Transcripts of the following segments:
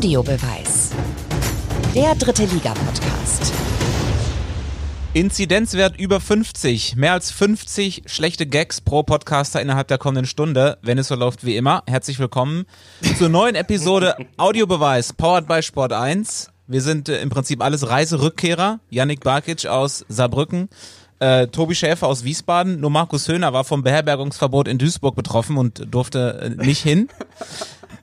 Audiobeweis. Der dritte Liga-Podcast. Inzidenzwert über 50. Mehr als 50 schlechte Gags pro Podcaster innerhalb der kommenden Stunde, wenn es so läuft wie immer. Herzlich willkommen zur neuen Episode Audiobeweis, powered by Sport 1. Wir sind äh, im Prinzip alles Reiserückkehrer. Yannick Barkic aus Saarbrücken, äh, Tobi Schäfer aus Wiesbaden. Nur Markus Höhner war vom Beherbergungsverbot in Duisburg betroffen und durfte äh, nicht hin.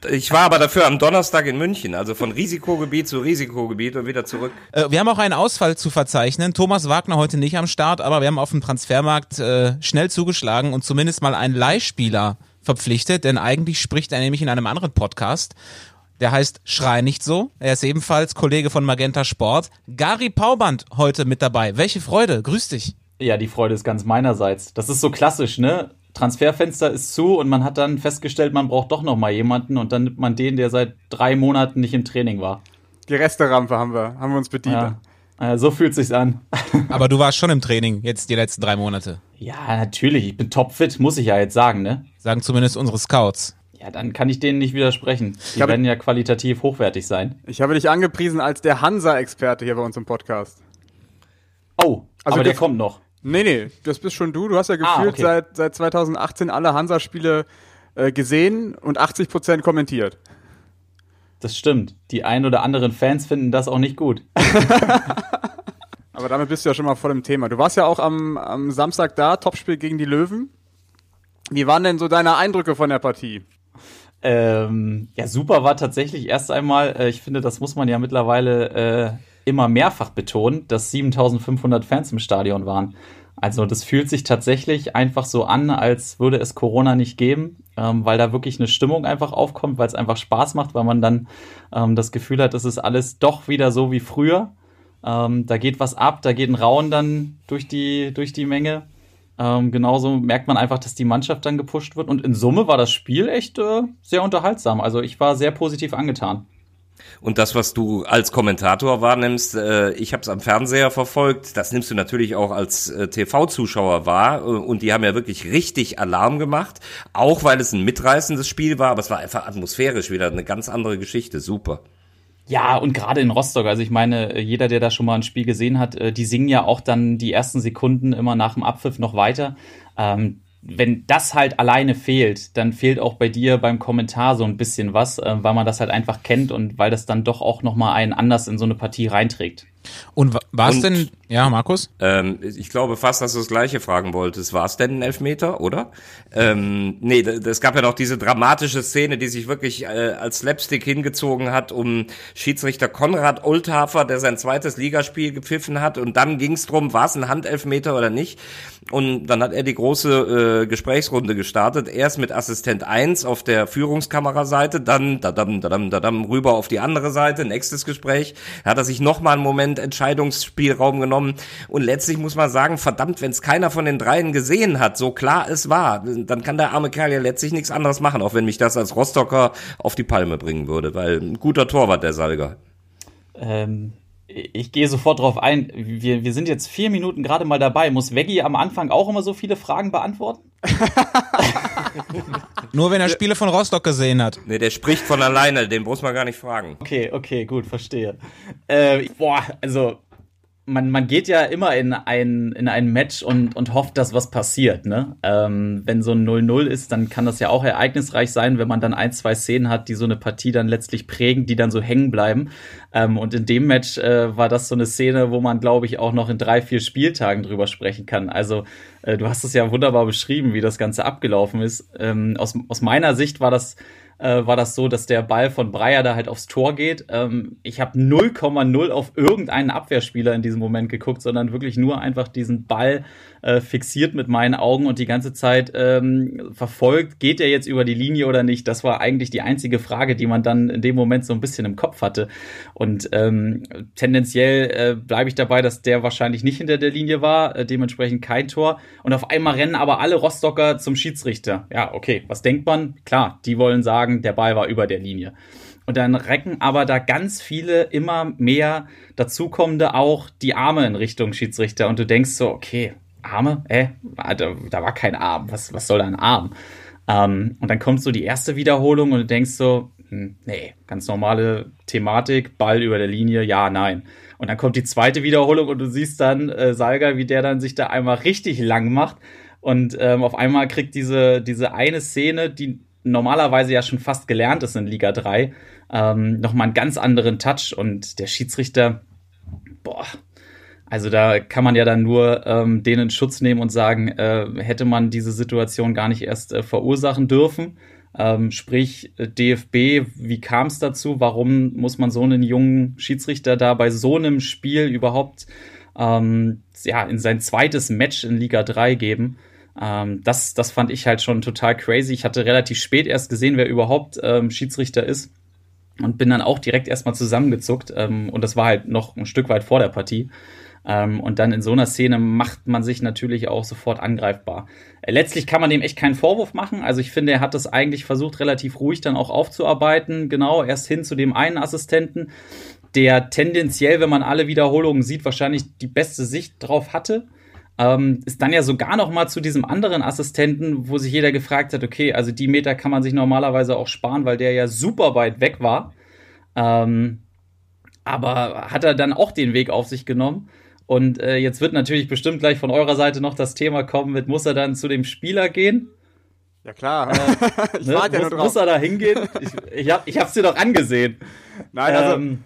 Ich war aber dafür am Donnerstag in München, also von Risikogebiet zu Risikogebiet und wieder zurück. Äh, wir haben auch einen Ausfall zu verzeichnen. Thomas Wagner heute nicht am Start, aber wir haben auf dem Transfermarkt äh, schnell zugeschlagen und zumindest mal einen Leihspieler verpflichtet, denn eigentlich spricht er nämlich in einem anderen Podcast. Der heißt Schrei nicht so. Er ist ebenfalls Kollege von Magenta Sport. Gary Pauband heute mit dabei. Welche Freude. Grüß dich. Ja, die Freude ist ganz meinerseits. Das ist so klassisch, ne? Transferfenster ist zu und man hat dann festgestellt, man braucht doch noch mal jemanden und dann nimmt man den, der seit drei Monaten nicht im Training war. Die Resterampe haben wir, haben wir uns bedient. Ja. so fühlt sich's an. Aber du warst schon im Training jetzt die letzten drei Monate. Ja, natürlich. Ich bin topfit, muss ich ja jetzt sagen, ne? Sagen zumindest unsere Scouts. Ja, dann kann ich denen nicht widersprechen. Die habe- werden ja qualitativ hochwertig sein. Ich habe dich angepriesen als der Hansa-Experte hier bei uns im Podcast. Oh, Also aber der kommt noch. Nee, nee, das bist schon du. Du hast ja gefühlt Ah, okay. seit, seit 2018 alle Hansa-Spiele äh, gesehen und 80% kommentiert. Das stimmt. Die ein oder anderen Fans finden das auch nicht gut. Aber damit bist du ja schon mal voll im Thema. Du warst ja auch am, am Samstag da, Topspiel gegen die Löwen. Wie waren denn so deine Eindrücke von der Partie? Ähm, ja, super war tatsächlich erst einmal, äh, ich finde, das muss man ja mittlerweile äh, immer mehrfach betonen, dass 7500 Fans im Stadion waren. Also das fühlt sich tatsächlich einfach so an, als würde es Corona nicht geben, ähm, weil da wirklich eine Stimmung einfach aufkommt, weil es einfach Spaß macht, weil man dann ähm, das Gefühl hat, es ist alles doch wieder so wie früher. Ähm, da geht was ab, da geht ein Rauen dann durch die, durch die Menge. Ähm, genauso merkt man einfach, dass die Mannschaft dann gepusht wird. Und in Summe war das Spiel echt äh, sehr unterhaltsam. Also ich war sehr positiv angetan. Und das, was du als Kommentator wahrnimmst, äh, ich habe es am Fernseher verfolgt, das nimmst du natürlich auch als äh, TV-Zuschauer wahr. Äh, und die haben ja wirklich richtig Alarm gemacht, auch weil es ein mitreißendes Spiel war, aber es war einfach atmosphärisch wieder eine ganz andere Geschichte. Super. Ja, und gerade in Rostock, also ich meine, äh, jeder, der da schon mal ein Spiel gesehen hat, äh, die singen ja auch dann die ersten Sekunden immer nach dem Abpfiff noch weiter. Ähm, wenn das halt alleine fehlt, dann fehlt auch bei dir beim Kommentar so ein bisschen was, äh, weil man das halt einfach kennt und weil das dann doch auch nochmal einen anders in so eine Partie reinträgt. Und war es denn, ja, Markus? Ähm, ich glaube fast, dass du das Gleiche fragen wolltest. War es denn ein Elfmeter, oder? Ähm, nee, es gab ja noch diese dramatische Szene, die sich wirklich äh, als Slapstick hingezogen hat, um Schiedsrichter Konrad Oldhafer, der sein zweites Ligaspiel gepfiffen hat. Und dann ging es drum, war es ein Handelfmeter oder nicht. Und dann hat er die große äh, Gesprächsrunde gestartet. Erst mit Assistent 1 auf der Führungskameraseite, dann dadam, dadam, dadam, rüber auf die andere Seite, nächstes Gespräch. Da hat er sich nochmal einen Moment Entscheidungsspielraum genommen. Und letztlich muss man sagen, verdammt, wenn es keiner von den dreien gesehen hat, so klar es war, dann kann der arme Kerl ja letztlich nichts anderes machen, auch wenn mich das als Rostocker auf die Palme bringen würde, weil ein guter Torwart der Salger. Ähm, ich gehe sofort drauf ein. Wir, wir sind jetzt vier Minuten gerade mal dabei. Muss Veggie am Anfang auch immer so viele Fragen beantworten? Nur wenn er Spiele von Rostock gesehen hat. Nee, der spricht von alleine, den muss man gar nicht fragen. Okay, okay, gut, verstehe. Äh, boah, also man, man geht ja immer in ein, in ein Match und, und hofft, dass was passiert. Ne? Ähm, wenn so ein 0-0 ist, dann kann das ja auch ereignisreich sein, wenn man dann ein, zwei Szenen hat, die so eine Partie dann letztlich prägen, die dann so hängen bleiben. Ähm, und in dem Match äh, war das so eine Szene, wo man, glaube ich, auch noch in drei, vier Spieltagen drüber sprechen kann. Also äh, du hast es ja wunderbar beschrieben, wie das Ganze abgelaufen ist. Ähm, aus, aus meiner Sicht war das äh, war das so, dass der Ball von Breyer da halt aufs Tor geht. Ähm, ich habe 0,0 auf irgendeinen Abwehrspieler in diesem Moment geguckt, sondern wirklich nur einfach diesen Ball äh, fixiert mit meinen Augen und die ganze Zeit ähm, verfolgt, geht er jetzt über die Linie oder nicht? Das war eigentlich die einzige Frage, die man dann in dem Moment so ein bisschen im Kopf hatte. Und ähm, tendenziell äh, bleibe ich dabei, dass der wahrscheinlich nicht hinter der Linie war, äh, dementsprechend kein Tor. Und auf einmal rennen aber alle Rostocker zum Schiedsrichter. Ja, okay, was denkt man? Klar, die wollen sagen, der Ball war über der Linie. Und dann recken aber da ganz viele immer mehr dazukommende auch die Arme in Richtung Schiedsrichter. Und du denkst so, okay, Arme? Äh, da, da war kein Arm. Was, was soll da ein Arm? Ähm, und dann kommt so die erste Wiederholung und du denkst so, hm, nee, ganz normale Thematik, Ball über der Linie, ja, nein. Und dann kommt die zweite Wiederholung und du siehst dann äh, Salga, wie der dann sich da einmal richtig lang macht. Und ähm, auf einmal kriegt diese, diese eine Szene, die normalerweise ja schon fast gelernt ist in Liga 3, ähm, nochmal einen ganz anderen Touch. Und der Schiedsrichter, boah, also da kann man ja dann nur ähm, denen Schutz nehmen und sagen, äh, hätte man diese Situation gar nicht erst äh, verursachen dürfen. Ähm, sprich, DFB, wie kam es dazu? Warum muss man so einen jungen Schiedsrichter da bei so einem Spiel überhaupt ähm, ja, in sein zweites Match in Liga 3 geben? Ähm, das, das fand ich halt schon total crazy. Ich hatte relativ spät erst gesehen, wer überhaupt ähm, Schiedsrichter ist und bin dann auch direkt erstmal zusammengezuckt. Ähm, und das war halt noch ein Stück weit vor der Partie. Ähm, und dann in so einer Szene macht man sich natürlich auch sofort angreifbar. Äh, letztlich kann man dem echt keinen Vorwurf machen. Also ich finde, er hat das eigentlich versucht, relativ ruhig dann auch aufzuarbeiten. Genau, erst hin zu dem einen Assistenten, der tendenziell, wenn man alle Wiederholungen sieht, wahrscheinlich die beste Sicht drauf hatte. Ähm, ist dann ja sogar noch mal zu diesem anderen Assistenten, wo sich jeder gefragt hat, okay, also die Meter kann man sich normalerweise auch sparen, weil der ja super weit weg war. Ähm, aber hat er dann auch den Weg auf sich genommen? Und äh, jetzt wird natürlich bestimmt gleich von eurer Seite noch das Thema kommen mit, muss er dann zu dem Spieler gehen? Ja klar. Äh, ich ne? warte ja muss, nur drauf. Muss er da hingehen? Ich, ich, hab, ich hab's dir doch angesehen. Nein, also, ähm,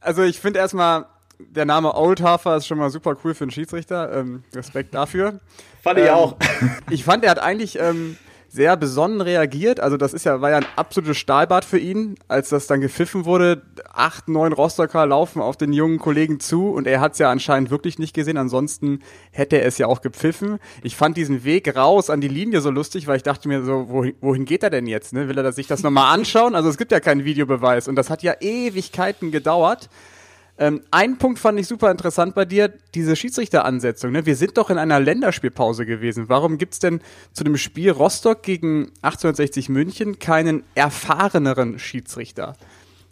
also ich finde erstmal, der Name Oldhafer ist schon mal super cool für einen Schiedsrichter. Ähm, Respekt dafür. Fand ich ähm, auch. Ich fand, er hat eigentlich ähm, sehr besonnen reagiert. Also das ist ja, war ja ein absolutes Stahlbad für ihn, als das dann gepfiffen wurde. Acht, neun Rostocker laufen auf den jungen Kollegen zu und er hat es ja anscheinend wirklich nicht gesehen. Ansonsten hätte er es ja auch gepfiffen. Ich fand diesen Weg raus an die Linie so lustig, weil ich dachte mir so, wohin, wohin geht er denn jetzt? Ne? Will er sich das nochmal anschauen? Also es gibt ja keinen Videobeweis und das hat ja Ewigkeiten gedauert. Ähm, ein Punkt fand ich super interessant bei dir, diese Schiedsrichteransetzung. Ne? Wir sind doch in einer Länderspielpause gewesen. Warum gibt's denn zu dem Spiel Rostock gegen 1860 München keinen erfahreneren Schiedsrichter?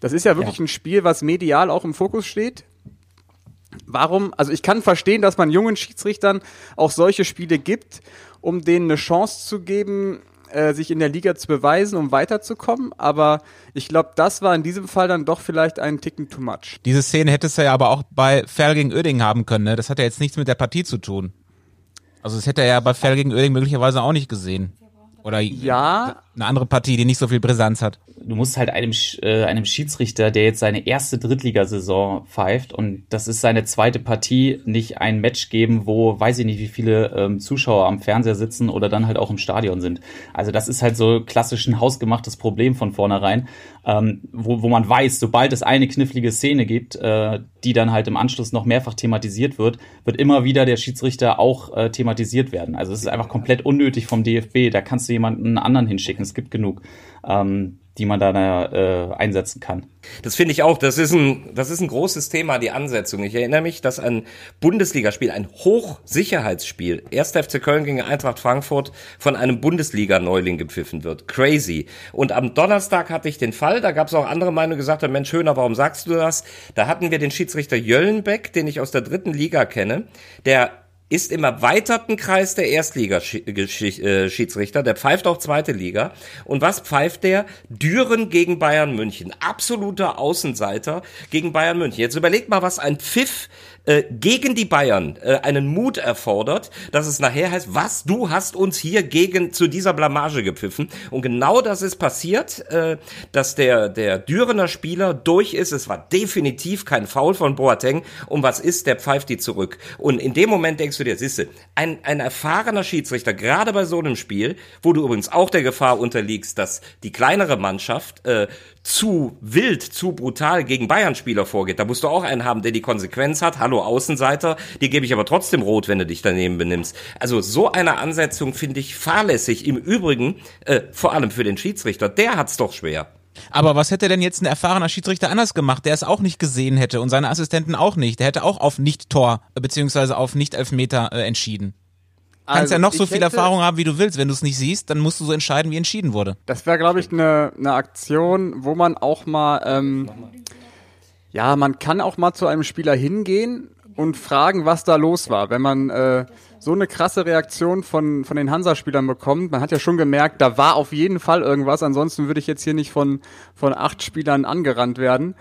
Das ist ja wirklich ja. ein Spiel, was medial auch im Fokus steht. Warum? Also ich kann verstehen, dass man jungen Schiedsrichtern auch solche Spiele gibt, um denen eine Chance zu geben, äh, sich in der Liga zu beweisen, um weiterzukommen. Aber ich glaube, das war in diesem Fall dann doch vielleicht ein Ticken too much. Diese Szene hättest du ja aber auch bei Ferl gegen Oeding haben können. Ne? Das hat ja jetzt nichts mit der Partie zu tun. Also das hätte er ja bei Ferl gegen Oeding möglicherweise auch nicht gesehen. Oder ja. Eine andere Partie, die nicht so viel Brisanz hat. Du musst halt einem, äh, einem Schiedsrichter, der jetzt seine erste Drittligasaison pfeift und das ist seine zweite Partie, nicht ein Match geben, wo weiß ich nicht, wie viele ähm, Zuschauer am Fernseher sitzen oder dann halt auch im Stadion sind. Also das ist halt so klassisch ein hausgemachtes Problem von vornherein, ähm, wo, wo man weiß, sobald es eine knifflige Szene gibt, äh, die dann halt im Anschluss noch mehrfach thematisiert wird, wird immer wieder der Schiedsrichter auch äh, thematisiert werden. Also es ist einfach komplett unnötig vom DFB. Da kannst du jemanden anderen hinschicken. Es gibt genug. Ähm, die man da äh, einsetzen kann. Das finde ich auch. Das ist ein, das ist ein großes Thema, die Ansetzung. Ich erinnere mich, dass ein Bundesligaspiel, ein Hochsicherheitsspiel, 1. FC Köln gegen Eintracht Frankfurt von einem Bundesliga-Neuling gepfiffen wird. Crazy. Und am Donnerstag hatte ich den Fall, da gab es auch andere Meinungen, gesagt haben, Mensch, Höhner, warum sagst du das? Da hatten wir den Schiedsrichter Jöllenbeck, den ich aus der dritten Liga kenne, der ist im erweiterten Kreis der Erstliga-Schiedsrichter. Äh, der pfeift auch zweite Liga. Und was pfeift der? Düren gegen Bayern München. Absoluter Außenseiter gegen Bayern München. Jetzt überlegt mal, was ein Pfiff äh, gegen die Bayern äh, einen Mut erfordert, dass es nachher heißt, was, du hast uns hier gegen zu dieser Blamage gepfiffen. Und genau das ist passiert, äh, dass der, der Dürener Spieler durch ist. Es war definitiv kein Foul von Boateng. Und was ist, der pfeift die zurück. Und in dem Moment denkst du dir, siehste, ein, ein erfahrener Schiedsrichter, gerade bei so einem Spiel, wo du übrigens auch der Gefahr unterliegst, dass die kleinere Mannschaft äh, zu wild, zu brutal gegen Bayern-Spieler vorgeht. Da musst du auch einen haben, der die Konsequenz hat. Hallo Außenseiter, die gebe ich aber trotzdem rot, wenn du dich daneben benimmst. Also so eine Ansetzung finde ich fahrlässig. Im Übrigen, äh, vor allem für den Schiedsrichter, der hat's doch schwer. Aber was hätte denn jetzt ein erfahrener Schiedsrichter anders gemacht, der es auch nicht gesehen hätte und seine Assistenten auch nicht? Der hätte auch auf Nicht-Tor beziehungsweise auf Nicht-Elfmeter äh, entschieden. Du kannst also, ja noch so viel hätte, Erfahrung haben, wie du willst. Wenn du es nicht siehst, dann musst du so entscheiden, wie entschieden wurde. Das wäre, glaube ich, eine ne Aktion, wo man auch mal, ähm, ja, man kann auch mal zu einem Spieler hingehen und fragen, was da los war. Wenn man äh, so eine krasse Reaktion von, von den Hansa-Spielern bekommen. Man hat ja schon gemerkt, da war auf jeden Fall irgendwas. Ansonsten würde ich jetzt hier nicht von, von acht Spielern angerannt werden.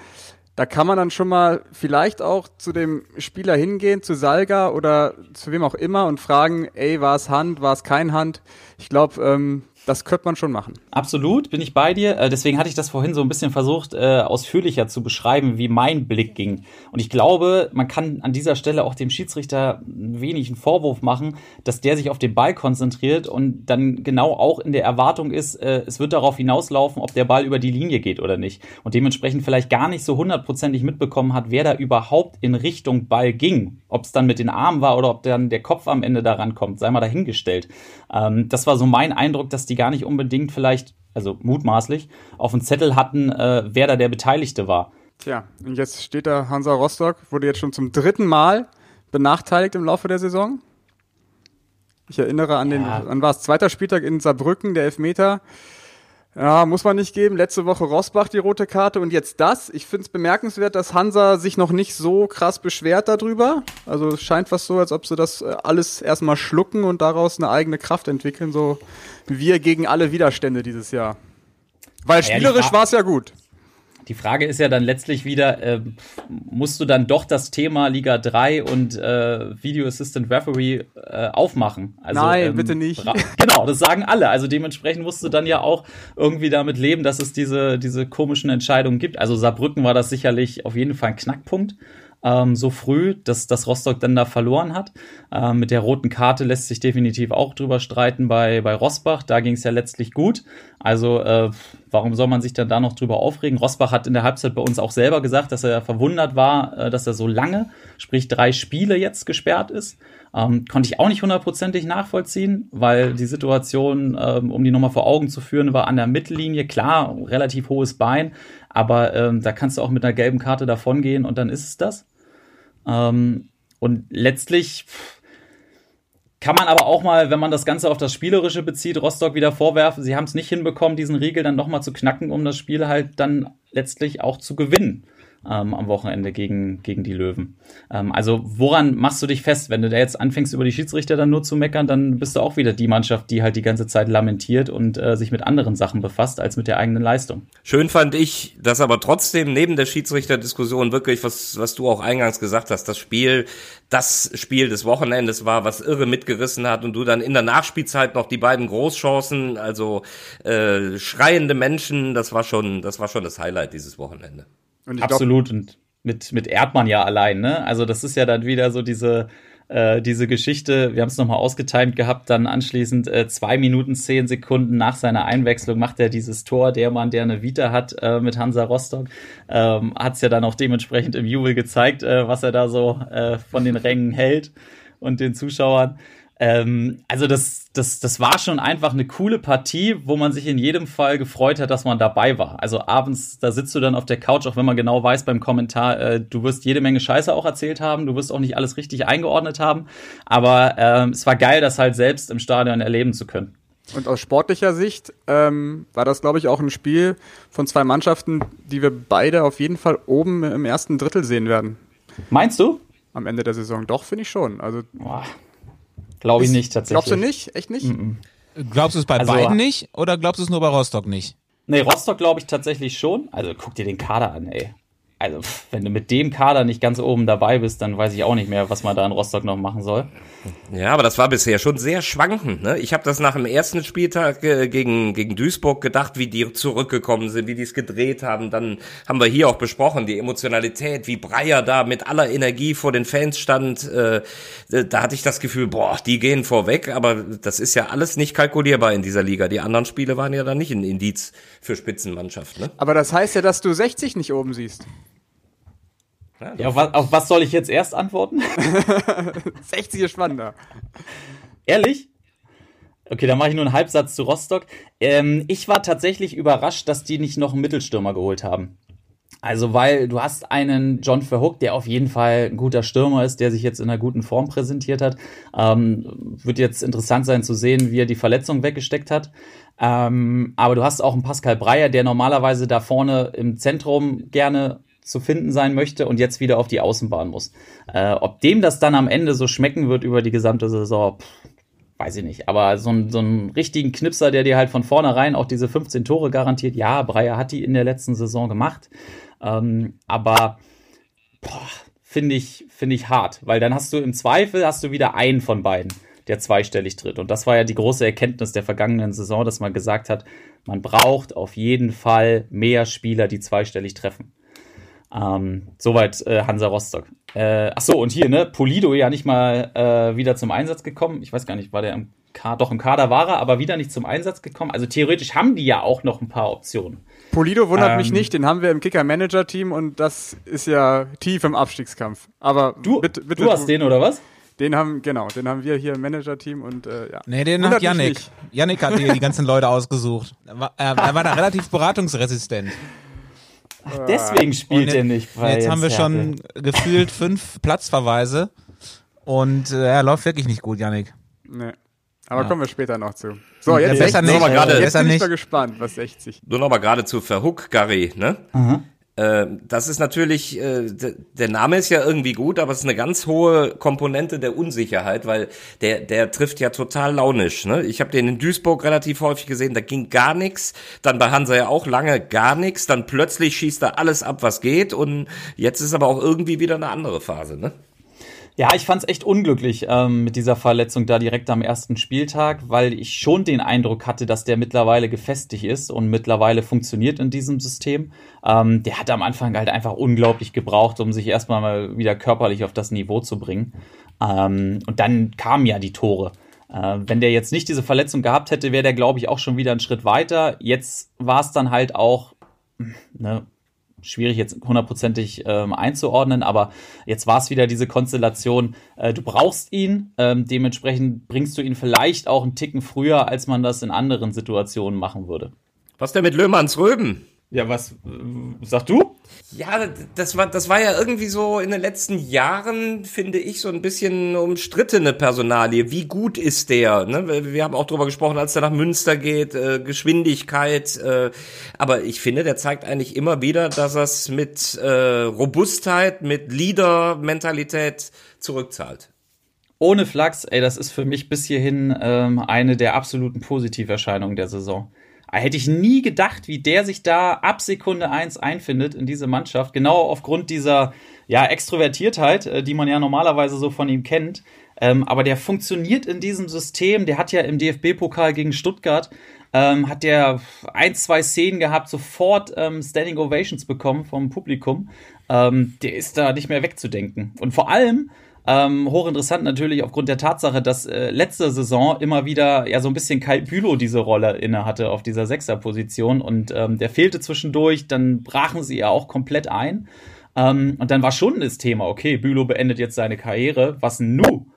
Da kann man dann schon mal vielleicht auch zu dem Spieler hingehen, zu Salga oder zu wem auch immer und fragen, ey, war es Hand, war es kein Hand? Ich glaube, ähm, das könnte man schon machen. Absolut, bin ich bei dir. Äh, deswegen hatte ich das vorhin so ein bisschen versucht, äh, ausführlicher zu beschreiben, wie mein Blick ging. Und ich glaube, man kann an dieser Stelle auch dem Schiedsrichter wenig einen Vorwurf machen, dass der sich auf den Ball konzentriert und dann genau auch in der Erwartung ist, äh, es wird darauf hinauslaufen, ob der Ball über die Linie geht oder nicht. Und dementsprechend vielleicht gar nicht so hundertprozentig mitbekommen hat, wer da überhaupt in Richtung Ball ging. Ob es dann mit den Armen war oder ob dann der Kopf am Ende daran kommt, sei mal dahingestellt. Ähm, das war so mein Eindruck, dass die gar nicht unbedingt vielleicht, also mutmaßlich, auf dem Zettel hatten, äh, wer da der Beteiligte war. Tja, und jetzt steht da Hansa Rostock, wurde jetzt schon zum dritten Mal benachteiligt im Laufe der Saison. Ich erinnere an den, ja. an was, zweiter Spieltag in Saarbrücken, der Elfmeter. Ja, muss man nicht geben. Letzte Woche Rosbach die rote Karte und jetzt das. Ich finde es bemerkenswert, dass Hansa sich noch nicht so krass beschwert darüber. Also es scheint fast so, als ob sie das äh, alles erstmal schlucken und daraus eine eigene Kraft entwickeln. So wir gegen alle Widerstände dieses Jahr. Weil spielerisch war es ja gut. Die Frage ist ja dann letztlich wieder, äh, musst du dann doch das Thema Liga 3 und äh, Video Assistant Referee äh, aufmachen? Also, Nein, ähm, bitte nicht. Genau, das sagen alle. Also dementsprechend musst du dann ja auch irgendwie damit leben, dass es diese, diese komischen Entscheidungen gibt. Also Saarbrücken war das sicherlich auf jeden Fall ein Knackpunkt ähm, so früh, dass, dass Rostock dann da verloren hat. Ähm, mit der roten Karte lässt sich definitiv auch drüber streiten bei, bei Rosbach. Da ging es ja letztlich gut. Also äh, warum soll man sich dann da noch drüber aufregen? Rosbach hat in der Halbzeit bei uns auch selber gesagt, dass er verwundert war, äh, dass er so lange, sprich drei Spiele jetzt gesperrt ist. Ähm, konnte ich auch nicht hundertprozentig nachvollziehen, weil die Situation, ähm, um die nochmal vor Augen zu führen, war an der Mittellinie. Klar, relativ hohes Bein, aber ähm, da kannst du auch mit einer gelben Karte davongehen und dann ist es das. Ähm, und letztlich kann man aber auch mal, wenn man das Ganze auf das Spielerische bezieht, Rostock wieder vorwerfen, sie haben es nicht hinbekommen, diesen Riegel dann nochmal zu knacken, um das Spiel halt dann letztlich auch zu gewinnen ähm, am Wochenende gegen, gegen die Löwen. Ähm, also woran machst du dich fest? Wenn du da jetzt anfängst, über die Schiedsrichter dann nur zu meckern, dann bist du auch wieder die Mannschaft, die halt die ganze Zeit lamentiert und äh, sich mit anderen Sachen befasst, als mit der eigenen Leistung. Schön fand ich, dass aber trotzdem neben der Schiedsrichterdiskussion wirklich, was, was du auch eingangs gesagt hast, das Spiel, das Spiel des Wochenendes war, was irre mitgerissen hat und du dann in der Nachspielzeit noch die beiden Großchancen, also äh, schreiende Menschen, das war schon, das war schon das Highlight dieses Wochenende. Absolut. Glaub, und mit, mit Erdmann ja allein, ne? Also das ist ja dann wieder so diese, äh, diese Geschichte, wir haben es nochmal ausgetimt gehabt, dann anschließend äh, zwei Minuten, zehn Sekunden nach seiner Einwechslung macht er dieses Tor. Der Mann, der eine Vita hat äh, mit Hansa Rostock, ähm, hat es ja dann auch dementsprechend im Jubel gezeigt, äh, was er da so äh, von den Rängen hält und den Zuschauern. Ähm, also das, das, das war schon einfach eine coole Partie, wo man sich in jedem Fall gefreut hat, dass man dabei war. Also abends, da sitzt du dann auf der Couch, auch wenn man genau weiß beim Kommentar, äh, du wirst jede Menge Scheiße auch erzählt haben, du wirst auch nicht alles richtig eingeordnet haben. Aber ähm, es war geil, das halt selbst im Stadion erleben zu können. Und aus sportlicher Sicht ähm, war das, glaube ich, auch ein Spiel von zwei Mannschaften, die wir beide auf jeden Fall oben im ersten Drittel sehen werden. Meinst du? Am Ende der Saison. Doch, finde ich schon. Also. Boah. Glaube ich nicht tatsächlich. Glaubst du nicht? Echt nicht? Mm -mm. Glaubst du es bei also, beiden nicht oder glaubst du es nur bei Rostock nicht? Nee, Rostock glaube ich tatsächlich schon. Also guck dir den Kader an, ey also wenn du mit dem Kader nicht ganz oben dabei bist, dann weiß ich auch nicht mehr, was man da in Rostock noch machen soll. Ja, aber das war bisher schon sehr schwankend. Ne? Ich habe das nach dem ersten Spieltag äh, gegen, gegen Duisburg gedacht, wie die zurückgekommen sind, wie die es gedreht haben. Dann haben wir hier auch besprochen, die Emotionalität, wie Breyer da mit aller Energie vor den Fans stand. Äh, da hatte ich das Gefühl, boah, die gehen vorweg. Aber das ist ja alles nicht kalkulierbar in dieser Liga. Die anderen Spiele waren ja dann nicht ein Indiz für Spitzenmannschaft. Ne? Aber das heißt ja, dass du 60 nicht oben siehst. Ja, ja auf, was, auf, was, soll ich jetzt erst antworten? 60 ist spannender. Ehrlich? Okay, dann mache ich nur einen Halbsatz zu Rostock. Ähm, ich war tatsächlich überrascht, dass die nicht noch einen Mittelstürmer geholt haben. Also, weil du hast einen John Verhook, der auf jeden Fall ein guter Stürmer ist, der sich jetzt in einer guten Form präsentiert hat. Ähm, wird jetzt interessant sein zu sehen, wie er die Verletzung weggesteckt hat. Ähm, aber du hast auch einen Pascal Breyer, der normalerweise da vorne im Zentrum gerne zu finden sein möchte und jetzt wieder auf die Außenbahn muss. Äh, ob dem das dann am Ende so schmecken wird über die gesamte Saison, pff, weiß ich nicht. Aber so, so einen richtigen Knipser, der dir halt von vornherein auch diese 15 Tore garantiert, ja, Breyer hat die in der letzten Saison gemacht. Ähm, aber finde ich, finde ich hart, weil dann hast du im Zweifel hast du wieder einen von beiden, der zweistellig tritt. Und das war ja die große Erkenntnis der vergangenen Saison, dass man gesagt hat, man braucht auf jeden Fall mehr Spieler, die zweistellig treffen. Ähm, soweit äh, Hansa Rostock. Äh, ach so, und hier, ne, Polido ja nicht mal äh, wieder zum Einsatz gekommen. Ich weiß gar nicht, war der im Kader, doch im Kader war er, aber wieder nicht zum Einsatz gekommen. Also theoretisch haben die ja auch noch ein paar Optionen. Polido wundert ähm, mich nicht, den haben wir im Kicker-Manager-Team und das ist ja tief im Abstiegskampf. Aber du, bitte, bitte, du hast du, den, oder was? Den haben, genau, den haben wir hier im Manager-Team und äh, ja. Nee, den hat Yannick. Yannick hat hier die ganzen Leute ausgesucht. Er war, er, er war da relativ beratungsresistent. Ach, deswegen spielt jetzt, er nicht. Bei jetzt haben wir schon gefühlt fünf Platzverweise und äh, er läuft wirklich nicht gut, Yannick. Nee. Aber ja. kommen wir später noch zu. So, jetzt, ja, besser nicht, nicht, grade, jetzt bin ich nicht. mal gespannt, was 60. Nur noch mal gerade zu Verhook, Gary, ne? Mhm. Äh, das ist natürlich, äh, der Name ist ja irgendwie gut, aber es ist eine ganz hohe Komponente der Unsicherheit, weil der, der trifft ja total launisch. Ne? Ich habe den in Duisburg relativ häufig gesehen, da ging gar nichts. Dann bei Hansa ja auch lange gar nichts. Dann plötzlich schießt er alles ab, was geht. Und jetzt ist aber auch irgendwie wieder eine andere Phase. Ne? Ja, ich fand's echt unglücklich ähm, mit dieser Verletzung da direkt am ersten Spieltag, weil ich schon den Eindruck hatte, dass der mittlerweile gefestigt ist und mittlerweile funktioniert in diesem System. Ähm, der hat am Anfang halt einfach unglaublich gebraucht, um sich erstmal mal wieder körperlich auf das Niveau zu bringen. Ähm, und dann kamen ja die Tore. Äh, wenn der jetzt nicht diese Verletzung gehabt hätte, wäre der, glaube ich, auch schon wieder einen Schritt weiter. Jetzt war es dann halt auch, ne, schwierig jetzt hundertprozentig ähm, einzuordnen, aber jetzt war es wieder diese Konstellation, äh, du brauchst ihn, ähm, dementsprechend bringst du ihn vielleicht auch einen Ticken früher, als man das in anderen Situationen machen würde. Was denn mit Löhmanns Röben? Ja, was äh, sagst du? Ja, das war, das war ja irgendwie so in den letzten Jahren, finde ich, so ein bisschen umstrittene Personalie. Wie gut ist der? Ne? Wir haben auch drüber gesprochen, als der nach Münster geht, äh, Geschwindigkeit. Äh, aber ich finde, der zeigt eigentlich immer wieder, dass er es mit äh, Robustheit, mit Leader-Mentalität zurückzahlt. Ohne Flachs, ey, das ist für mich bis hierhin ähm, eine der absoluten Positiverscheinungen der Saison. Hätte ich nie gedacht, wie der sich da ab Sekunde eins einfindet in diese Mannschaft. Genau aufgrund dieser ja, Extrovertiertheit, äh, die man ja normalerweise so von ihm kennt. Ähm, aber der funktioniert in diesem System. Der hat ja im DFB-Pokal gegen Stuttgart ähm, hat der ein, zwei Szenen gehabt, sofort ähm, Standing Ovations bekommen vom Publikum. Ähm, der ist da nicht mehr wegzudenken. Und vor allem ähm, hochinteressant natürlich aufgrund der Tatsache, dass äh, letzte Saison immer wieder ja so ein bisschen Kai Bülow diese Rolle inne hatte auf dieser Sechserposition und ähm, der fehlte zwischendurch, dann brachen sie ja auch komplett ein. Ähm, und dann war schon das Thema, okay, Bülow beendet jetzt seine Karriere, was nu?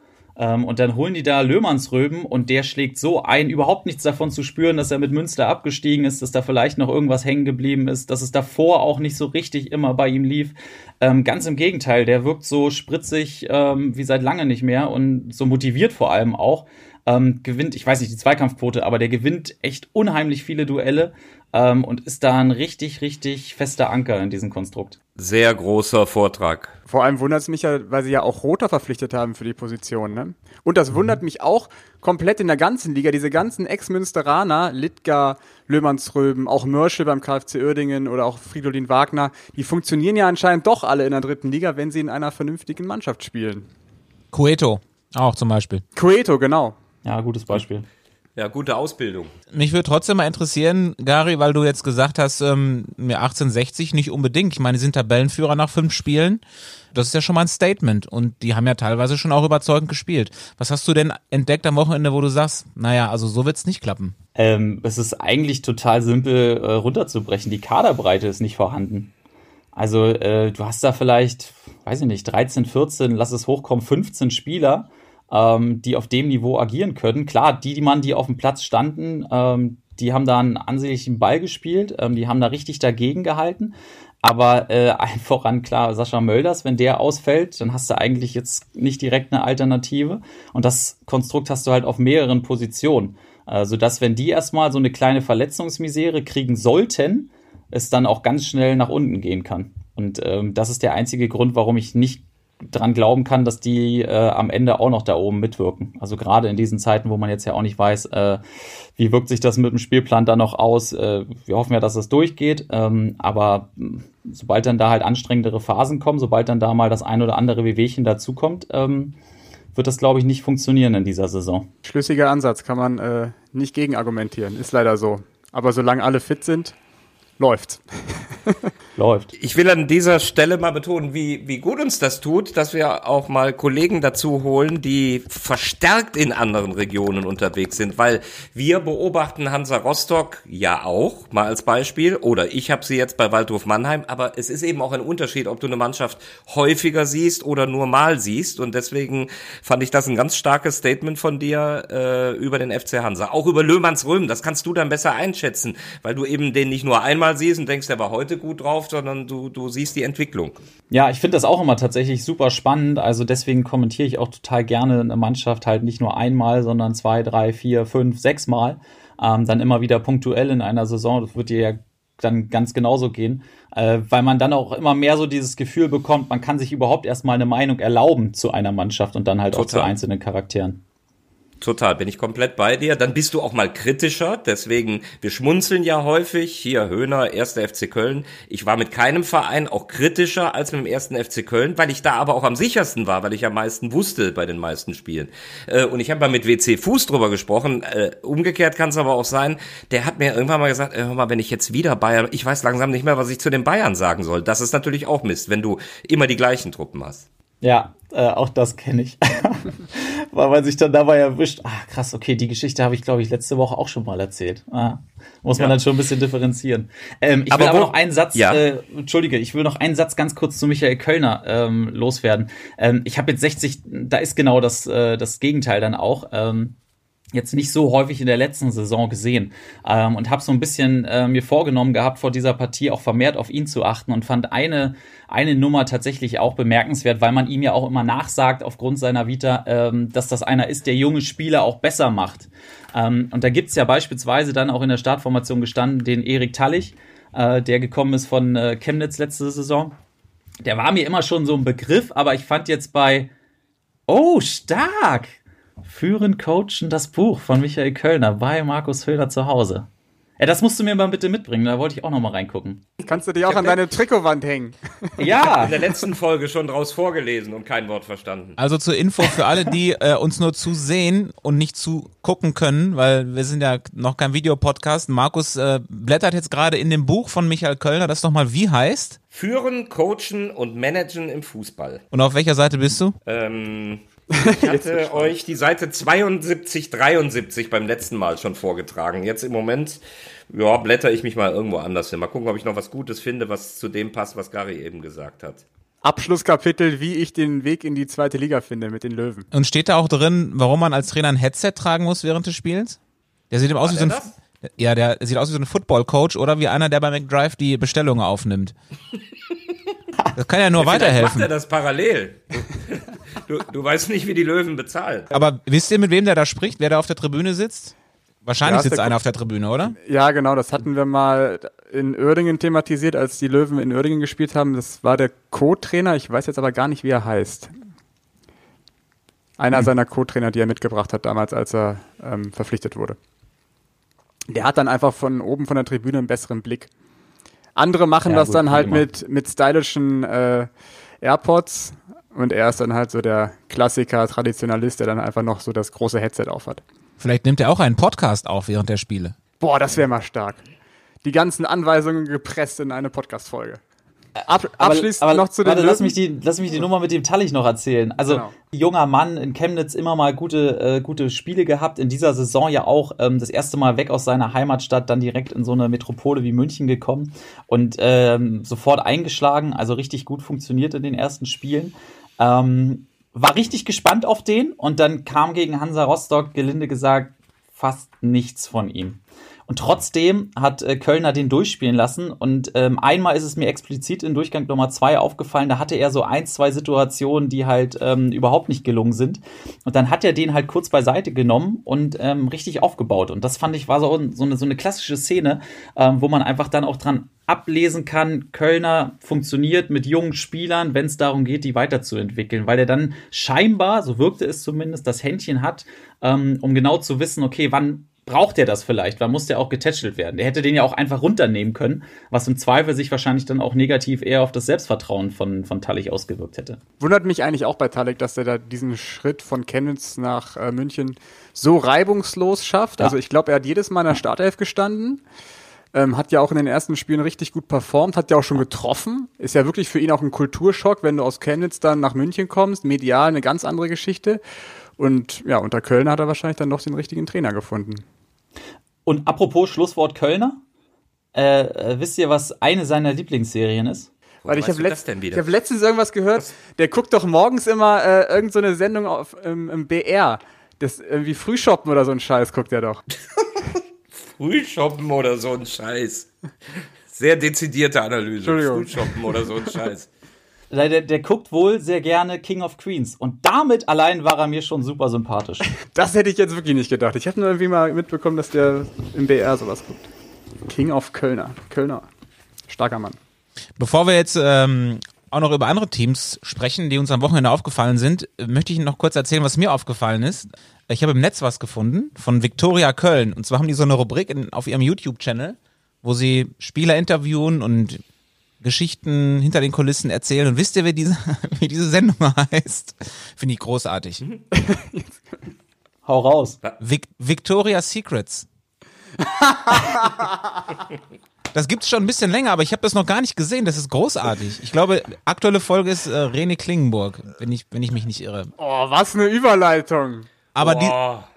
Ähm, und dann holen die da Löhmannsröben und der schlägt so ein, überhaupt nichts davon zu spüren, dass er mit Münster abgestiegen ist, dass da vielleicht noch irgendwas hängen geblieben ist, dass es davor auch nicht so richtig immer bei ihm lief. Ähm, ganz im Gegenteil, der wirkt so spritzig ähm, wie seit lange nicht mehr und so motiviert vor allem auch. Ähm, gewinnt, ich weiß nicht die Zweikampfquote, aber der gewinnt echt unheimlich viele Duelle ähm, und ist da ein richtig, richtig fester Anker in diesem Konstrukt. Sehr großer Vortrag. Vor allem wundert es mich ja, weil sie ja auch Roter verpflichtet haben für die Position. Ne? Und das wundert mhm. mich auch komplett in der ganzen Liga. Diese ganzen Ex-Münsteraner, Littgar, Löhmannsröben, auch Mörschel beim KfC Uerdingen oder auch Fridolin Wagner, die funktionieren ja anscheinend doch alle in der dritten Liga, wenn sie in einer vernünftigen Mannschaft spielen. Cueto, auch zum Beispiel. Cueto, genau. Ja, gutes Beispiel. Ja, gute Ausbildung. Mich würde trotzdem mal interessieren, Gary, weil du jetzt gesagt hast, ähm, mir 1860 nicht unbedingt. Ich meine, die sind Tabellenführer nach fünf Spielen. Das ist ja schon mal ein Statement. Und die haben ja teilweise schon auch überzeugend gespielt. Was hast du denn entdeckt am Wochenende, wo du sagst, naja, also so wird's nicht klappen? Ähm, es ist eigentlich total simpel äh, runterzubrechen. Die Kaderbreite ist nicht vorhanden. Also äh, du hast da vielleicht, weiß ich nicht, 13, 14, lass es hochkommen, 15 Spieler ähm, die auf dem Niveau agieren können. Klar, die, die Mann, die auf dem Platz standen, ähm, die haben da einen ansehnlichen Ball gespielt, ähm, die haben da richtig dagegen gehalten. Aber äh, allen voran klar, Sascha Mölders, wenn der ausfällt, dann hast du eigentlich jetzt nicht direkt eine Alternative. Und das Konstrukt hast du halt auf mehreren Positionen. Äh, sodass, wenn die erstmal so eine kleine Verletzungsmisere kriegen sollten, es dann auch ganz schnell nach unten gehen kann. Und ähm, das ist der einzige Grund, warum ich nicht dran glauben kann, dass die äh, am Ende auch noch da oben mitwirken. Also gerade in diesen Zeiten, wo man jetzt ja auch nicht weiß, äh, wie wirkt sich das mit dem Spielplan dann noch aus. Äh, wir hoffen ja, dass es durchgeht, ähm, aber hm, sobald dann da halt anstrengendere Phasen kommen, sobald dann da mal das ein oder andere Wehwehchen dazukommt, ähm, wird das, glaube ich, nicht funktionieren in dieser Saison. Schlüssiger Ansatz, kann man äh, nicht gegen argumentieren, ist leider so. Aber solange alle fit sind, läuft. Läuft. Ich will an dieser Stelle mal betonen, wie, wie gut uns das tut, dass wir auch mal Kollegen dazu holen, die verstärkt in anderen Regionen unterwegs sind, weil wir beobachten Hansa Rostock ja auch, mal als Beispiel, oder ich habe sie jetzt bei Waldhof Mannheim, aber es ist eben auch ein Unterschied, ob du eine Mannschaft häufiger siehst oder nur mal siehst und deswegen fand ich das ein ganz starkes Statement von dir äh, über den FC Hansa, auch über Löhmanns Röhm, das kannst du dann besser einschätzen, weil du eben den nicht nur einmal siehst und denkst, der war heute gut drauf, sondern du, du siehst die Entwicklung. Ja, ich finde das auch immer tatsächlich super spannend. Also deswegen kommentiere ich auch total gerne eine Mannschaft halt nicht nur einmal, sondern zwei, drei, vier, fünf, sechs Mal. Ähm, dann immer wieder punktuell in einer Saison. Das wird dir ja dann ganz genauso gehen, äh, weil man dann auch immer mehr so dieses Gefühl bekommt, man kann sich überhaupt erstmal eine Meinung erlauben zu einer Mannschaft und dann halt Total. auch zu einzelnen Charakteren. Total, bin ich komplett bei dir. Dann bist du auch mal kritischer. Deswegen, wir schmunzeln ja häufig. Hier, Höhner, erster FC Köln. Ich war mit keinem Verein auch kritischer als mit dem ersten FC Köln, weil ich da aber auch am sichersten war, weil ich am meisten wusste bei den meisten Spielen. Äh, und ich habe mal mit WC Fuß drüber gesprochen. Äh, umgekehrt kann es aber auch sein, der hat mir irgendwann mal gesagt, hör mal, wenn ich jetzt wieder Bayern, ich weiß langsam nicht mehr, was ich zu den Bayern sagen soll. Das ist natürlich auch Mist, wenn du immer die gleichen Truppen hast. Ja, äh, auch das kenne ich. Weil man sich dann dabei erwischt, ah krass, okay, die Geschichte habe ich, glaube ich, letzte Woche auch schon mal erzählt. Ah, muss man ja. dann schon ein bisschen differenzieren. Ähm, ich aber will aber noch einen Satz, ja. äh, entschuldige, ich will noch einen Satz ganz kurz zu Michael Kölner ähm, loswerden. Ähm, ich habe jetzt 60, da ist genau das, äh, das Gegenteil dann auch. Ähm, jetzt nicht so häufig in der letzten Saison gesehen ähm, und habe so ein bisschen äh, mir vorgenommen gehabt, vor dieser Partie auch vermehrt auf ihn zu achten und fand eine, eine Nummer tatsächlich auch bemerkenswert, weil man ihm ja auch immer nachsagt aufgrund seiner Vita, ähm, dass das einer ist, der junge Spieler auch besser macht. Ähm, und da gibt's ja beispielsweise dann auch in der Startformation gestanden den Erik Tallich, äh, der gekommen ist von äh, Chemnitz letzte Saison. Der war mir immer schon so ein Begriff, aber ich fand jetzt bei Oh, stark! Führen, Coachen, das Buch von Michael Kölner bei Markus Höhler zu Hause. Ja, das musst du mir mal bitte mitbringen, da wollte ich auch noch mal reingucken. Kannst du dich auch an deine Trikotwand hängen? Ja. In der letzten Folge schon draus vorgelesen und kein Wort verstanden. Also zur Info für alle, die äh, uns nur zu sehen und nicht zu gucken können, weil wir sind ja noch kein Videopodcast. Markus äh, blättert jetzt gerade in dem Buch von Michael Kölner, das nochmal wie heißt? Führen, Coachen und Managen im Fußball. Und auf welcher Seite bist du? Ähm, ich hatte euch die Seite 72, 73 beim letzten Mal schon vorgetragen. Jetzt im Moment, ja, blätter ich mich mal irgendwo anders hin. Mal gucken, ob ich noch was Gutes finde, was zu dem passt, was Gary eben gesagt hat. Abschlusskapitel, wie ich den Weg in die zweite Liga finde mit den Löwen. Und steht da auch drin, warum man als Trainer ein Headset tragen muss während des Spiels? Der sieht aus wie so ein, das? ja, der sieht aus wie so ein Football-Coach oder wie einer, der bei McDrive die Bestellungen aufnimmt. Das kann ja nur ja, weiterhelfen. Macht er das parallel? Du, du weißt nicht, wie die Löwen bezahlen. Aber wisst ihr, mit wem der da spricht, wer da auf der Tribüne sitzt? Wahrscheinlich ja, sitzt einer auf der Tribüne, oder? Ja, genau, das hatten wir mal in Uerdingen thematisiert, als die Löwen in Uerdingen gespielt haben. Das war der Co-Trainer, ich weiß jetzt aber gar nicht, wie er heißt. Einer hm. seiner Co-Trainer, die er mitgebracht hat damals, als er ähm, verpflichtet wurde. Der hat dann einfach von oben von der Tribüne einen besseren Blick. Andere machen ja, das gut, dann halt mit, mit stylischen äh, AirPods und er ist dann halt so der Klassiker, Traditionalist, der dann einfach noch so das große Headset aufhat. Vielleicht nimmt er auch einen Podcast auf während der Spiele. Boah, das wäre mal stark. Die ganzen Anweisungen gepresst in eine Podcast-Folge. Ab, abschließend aber, aber, noch zu den warte, lass mich die lass mich die Nummer mit dem Tallich noch erzählen. Also genau. junger Mann in Chemnitz immer mal gute äh, gute Spiele gehabt in dieser Saison ja auch ähm, das erste Mal weg aus seiner Heimatstadt dann direkt in so eine Metropole wie München gekommen und ähm, sofort eingeschlagen, also richtig gut funktioniert in den ersten Spielen. Ähm, war richtig gespannt auf den und dann kam gegen Hansa Rostock gelinde gesagt fast nichts von ihm. Und trotzdem hat äh, Kölner den durchspielen lassen. Und ähm, einmal ist es mir explizit in Durchgang Nummer zwei aufgefallen, da hatte er so ein, zwei Situationen, die halt ähm, überhaupt nicht gelungen sind. Und dann hat er den halt kurz beiseite genommen und ähm, richtig aufgebaut. Und das fand ich war so, so, eine, so eine klassische Szene, ähm, wo man einfach dann auch dran ablesen kann, Kölner funktioniert mit jungen Spielern, wenn es darum geht, die weiterzuentwickeln, weil er dann scheinbar, so wirkte es zumindest, das Händchen hat, ähm, um genau zu wissen, okay, wann braucht er das vielleicht? Wann muss der auch getätschelt werden? Der hätte den ja auch einfach runternehmen können, was im Zweifel sich wahrscheinlich dann auch negativ eher auf das Selbstvertrauen von, von Tallich ausgewirkt hätte. Wundert mich eigentlich auch bei Tallich, dass er da diesen Schritt von Chemnitz nach äh, München so reibungslos schafft. Ja. Also ich glaube, er hat jedes Mal in der Startelf gestanden. Ähm, hat ja auch in den ersten Spielen richtig gut performt, hat ja auch schon getroffen. Ist ja wirklich für ihn auch ein Kulturschock, wenn du aus Chemnitz dann nach München kommst. Medial eine ganz andere Geschichte. Und ja, unter Kölner hat er wahrscheinlich dann noch den richtigen Trainer gefunden. Und apropos Schlusswort Kölner, äh, äh, wisst ihr, was eine seiner Lieblingsserien ist? Weil ich habe letzt, hab letztens irgendwas gehört, was? der guckt doch morgens immer äh, irgendeine so Sendung auf, im, im BR. Das irgendwie Frühshoppen oder so ein Scheiß guckt er doch. Frühshoppen oder so ein Scheiß. Sehr dezidierte Analyse. Frühshoppen oder so ein Scheiß. Der, der, guckt wohl sehr gerne King of Queens. Und damit allein war er mir schon super sympathisch. Das hätte ich jetzt wirklich nicht gedacht. Ich habe nur irgendwie mal mitbekommen, dass der im BR sowas guckt. King of Kölner. Kölner. Starker Mann. Bevor wir jetzt ähm, auch noch über andere Teams sprechen, die uns am Wochenende aufgefallen sind, möchte ich Ihnen noch kurz erzählen, was mir aufgefallen ist. Ich habe im Netz was gefunden von Victoria Köln. Und zwar haben die so eine Rubrik in, auf ihrem YouTube-Channel, wo sie Spieler interviewen und Geschichten hinter den Kulissen erzählen. Und wisst ihr, wie diese, wie diese Sendung heißt? Finde ich großartig. Hau raus. Vic Victoria's Secrets. Das gibt's schon ein bisschen länger, aber ich habe das noch gar nicht gesehen. Das ist großartig. Ich glaube, aktuelle Folge ist äh, Rene Klingenburg, wenn ich, wenn ich mich nicht irre. Oh, was eine Überleitung. Aber, die,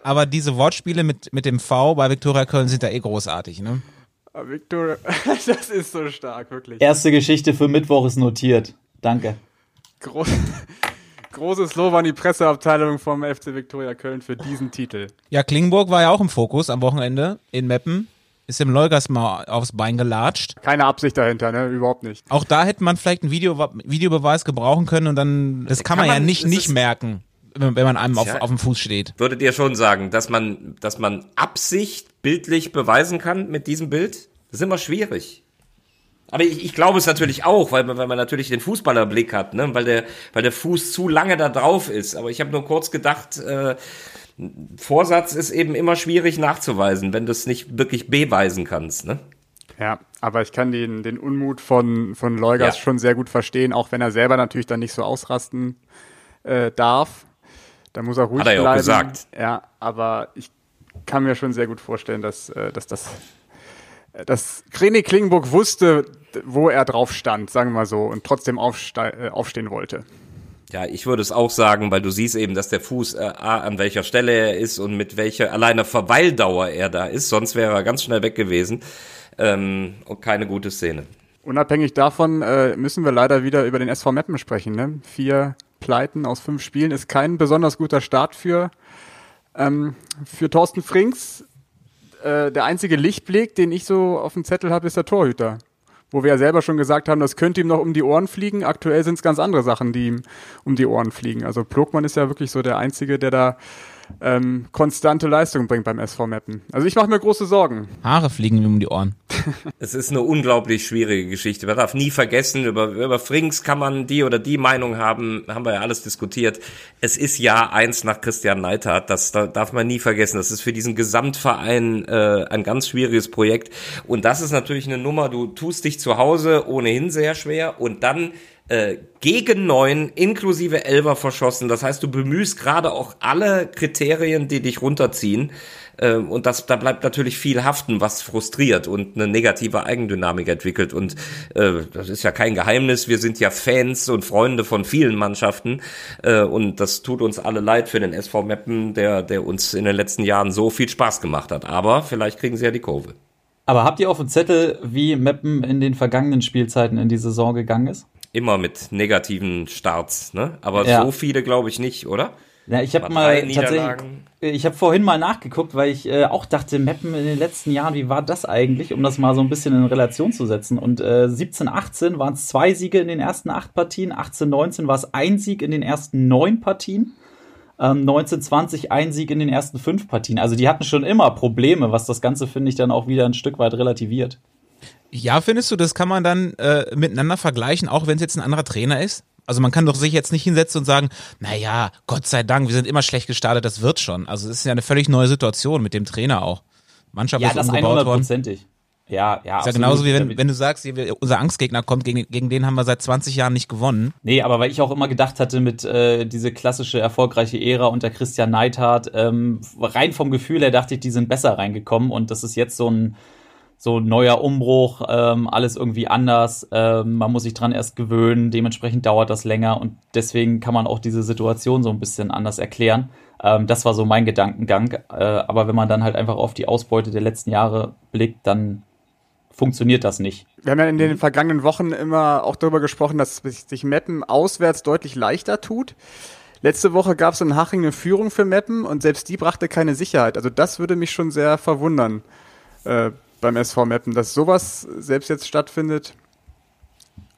aber diese Wortspiele mit, mit dem V bei Viktoria Köln sind da eh großartig, ne? Ah, Victoria, das ist so stark, wirklich. Erste Geschichte für Mittwoch ist notiert. Danke. Groß, großes Lob an die Presseabteilung vom FC Viktoria Köln für diesen Titel. Ja, Klingenburg war ja auch im Fokus am Wochenende in Meppen. Ist im Leugas mal aufs Bein gelatscht. Keine Absicht dahinter, ne? Überhaupt nicht. Auch da hätte man vielleicht einen Video, Videobeweis gebrauchen können und dann, das kann, kann man, man ja nicht, nicht merken wenn man einem auf, auf dem Fuß steht. Würdet ihr schon sagen, dass man, dass man Absicht bildlich beweisen kann mit diesem Bild? Das ist immer schwierig. Aber ich, ich glaube es natürlich auch, weil man, weil man natürlich den Fußballerblick hat, ne? weil, der, weil der Fuß zu lange da drauf ist. Aber ich habe nur kurz gedacht, äh, Vorsatz ist eben immer schwierig nachzuweisen, wenn du es nicht wirklich beweisen kannst. Ne? Ja, aber ich kann den, den Unmut von, von Leugas ja. schon sehr gut verstehen, auch wenn er selber natürlich dann nicht so ausrasten äh, darf. Da muss er ruhig Hat er ja bleiben. auch gesagt. Ja, aber ich kann mir schon sehr gut vorstellen, dass, äh, dass das dass René Klingenburg wusste, wo er drauf stand, sagen wir mal so, und trotzdem äh, aufstehen wollte. Ja, ich würde es auch sagen, weil du siehst eben, dass der Fuß äh, an welcher Stelle er ist und mit welcher alleine Verweildauer er da ist. Sonst wäre er ganz schnell weg gewesen. Ähm, und keine gute Szene. Unabhängig davon äh, müssen wir leider wieder über den SV Meppen sprechen. Ne? Vier Pleiten aus fünf Spielen ist kein besonders guter Start für, ähm, für Thorsten Frings. Äh, der einzige Lichtblick, den ich so auf dem Zettel habe, ist der Torhüter. Wo wir ja selber schon gesagt haben, das könnte ihm noch um die Ohren fliegen. Aktuell sind es ganz andere Sachen, die ihm um die Ohren fliegen. Also Plogmann ist ja wirklich so der Einzige, der da ähm, konstante Leistung bringt beim SV Meppen. Also ich mache mir große Sorgen. Haare fliegen mir um die Ohren. Es ist eine unglaublich schwierige Geschichte. Man darf nie vergessen, über, über Frings kann man die oder die Meinung haben, haben wir ja alles diskutiert. Es ist Jahr eins nach Christian Neidhardt, das darf man nie vergessen. Das ist für diesen Gesamtverein äh, ein ganz schwieriges Projekt. Und das ist natürlich eine Nummer, du tust dich zu Hause ohnehin sehr schwer und dann äh, gegen neun inklusive Elfer verschossen. Das heißt, du bemühst gerade auch alle Kriterien, die dich runterziehen. Äh, und das, da bleibt natürlich viel haften, was frustriert und eine negative Eigendynamik entwickelt. Und äh, das ist ja kein Geheimnis. Wir sind ja Fans und Freunde von vielen Mannschaften. Äh, und das tut uns alle leid für den SV Meppen, der, der uns in den letzten Jahren so viel Spaß gemacht hat. Aber vielleicht kriegen sie ja die Kurve. Aber habt ihr auf dem Zettel, wie Meppen in den vergangenen Spielzeiten in die Saison gegangen ist? Immer mit negativen Starts, ne? Aber ja. so viele glaube ich nicht, oder? Ja, ich habe mal tatsächlich, Niederlagen. ich habe vorhin mal nachgeguckt, weil ich äh, auch dachte, Meppen in den letzten Jahren, wie war das eigentlich, um das mal so ein bisschen in Relation zu setzen. Und äh, 17, 18 waren es zwei Siege in den ersten acht Partien, 18, 19 war es ein Sieg in den ersten neun Partien. Ähm, 19, 20 ein Sieg in den ersten fünf Partien. Also die hatten schon immer Probleme, was das Ganze, finde ich, dann auch wieder ein Stück weit relativiert. Ja, findest du, das kann man dann äh, miteinander vergleichen, auch wenn es jetzt ein anderer Trainer ist? Also man kann doch sich jetzt nicht hinsetzen und sagen, naja, Gott sei Dank, wir sind immer schlecht gestartet, das wird schon. Also es ist ja eine völlig neue Situation mit dem Trainer auch. Mannschaft Ja, ist das umgebaut worden. Ja, ja. Ist ja absolut. genauso wie wenn, wenn du sagst, unser Angstgegner kommt, gegen, gegen den haben wir seit 20 Jahren nicht gewonnen. Nee, aber weil ich auch immer gedacht hatte, mit äh, diese klassische erfolgreiche Ära unter Christian Neidhardt, ähm, rein vom Gefühl her dachte ich, die sind besser reingekommen und das ist jetzt so ein so neuer Umbruch, ähm, alles irgendwie anders. Ähm, man muss sich dran erst gewöhnen, dementsprechend dauert das länger und deswegen kann man auch diese Situation so ein bisschen anders erklären. Ähm, das war so mein Gedankengang. Äh, aber wenn man dann halt einfach auf die Ausbeute der letzten Jahre blickt, dann funktioniert das nicht. Wir haben ja in den vergangenen Wochen immer auch darüber gesprochen, dass sich Meppen auswärts deutlich leichter tut. Letzte Woche gab es in Haching eine Führung für Meppen und selbst die brachte keine Sicherheit. Also das würde mich schon sehr verwundern äh, beim SV Meppen, dass sowas selbst jetzt stattfindet.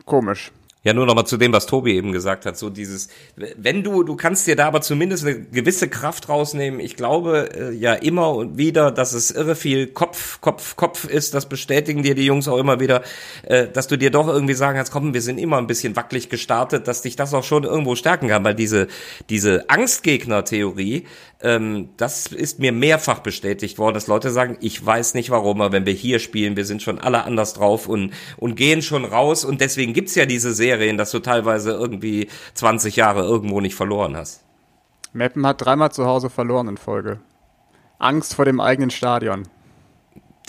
Komisch. Ja, nur noch mal zu dem, was Tobi eben gesagt hat, so dieses, wenn du, du kannst dir da aber zumindest eine gewisse Kraft rausnehmen. Ich glaube äh, ja immer und wieder, dass es irre viel Kopf, Kopf, Kopf ist. Das bestätigen dir die Jungs auch immer wieder, äh, dass du dir doch irgendwie sagen kannst, komm, wir sind immer ein bisschen wackelig gestartet, dass dich das auch schon irgendwo stärken kann, weil diese, diese Angstgegner-Theorie, ähm, das ist mir mehrfach bestätigt worden, dass Leute sagen, ich weiß nicht warum, aber wenn wir hier spielen, wir sind schon alle anders drauf und, und gehen schon raus und deswegen gibt's ja diese Serien, dass du teilweise irgendwie 20 Jahre irgendwo nicht verloren hast. Meppen hat dreimal zu Hause verloren in Folge. Angst vor dem eigenen Stadion.